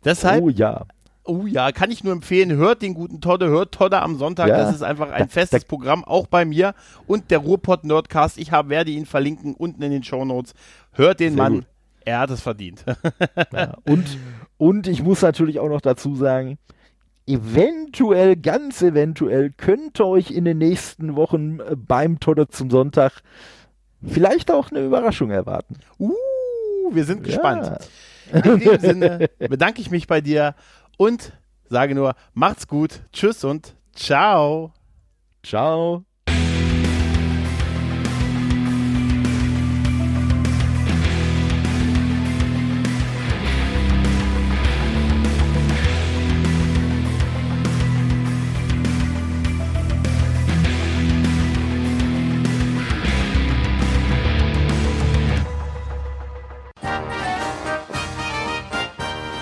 Speaker 1: Deshalb,
Speaker 2: oh ja.
Speaker 1: Oh ja, kann ich nur empfehlen. Hört den guten Todde, hört Todde am Sonntag. Ja. Das ist einfach ein festes Programm, auch bei mir. Und der Ruhrpott Nerdcast. Ich hab, werde ihn verlinken unten in den Show Notes. Hört den Sehr Mann. Gut. Er hat es verdient. *laughs*
Speaker 2: Ja, und, und ich muss natürlich auch noch dazu sagen, eventuell, ganz eventuell, könnt ihr euch in den nächsten Wochen äh, beim Todde zum Sonntag vielleicht auch eine Überraschung erwarten.
Speaker 1: Uh, wir sind gespannt. Ja. *laughs* In dem Sinne bedanke ich mich bei dir und sage nur, macht's gut, tschüss und ciao.
Speaker 2: Ciao.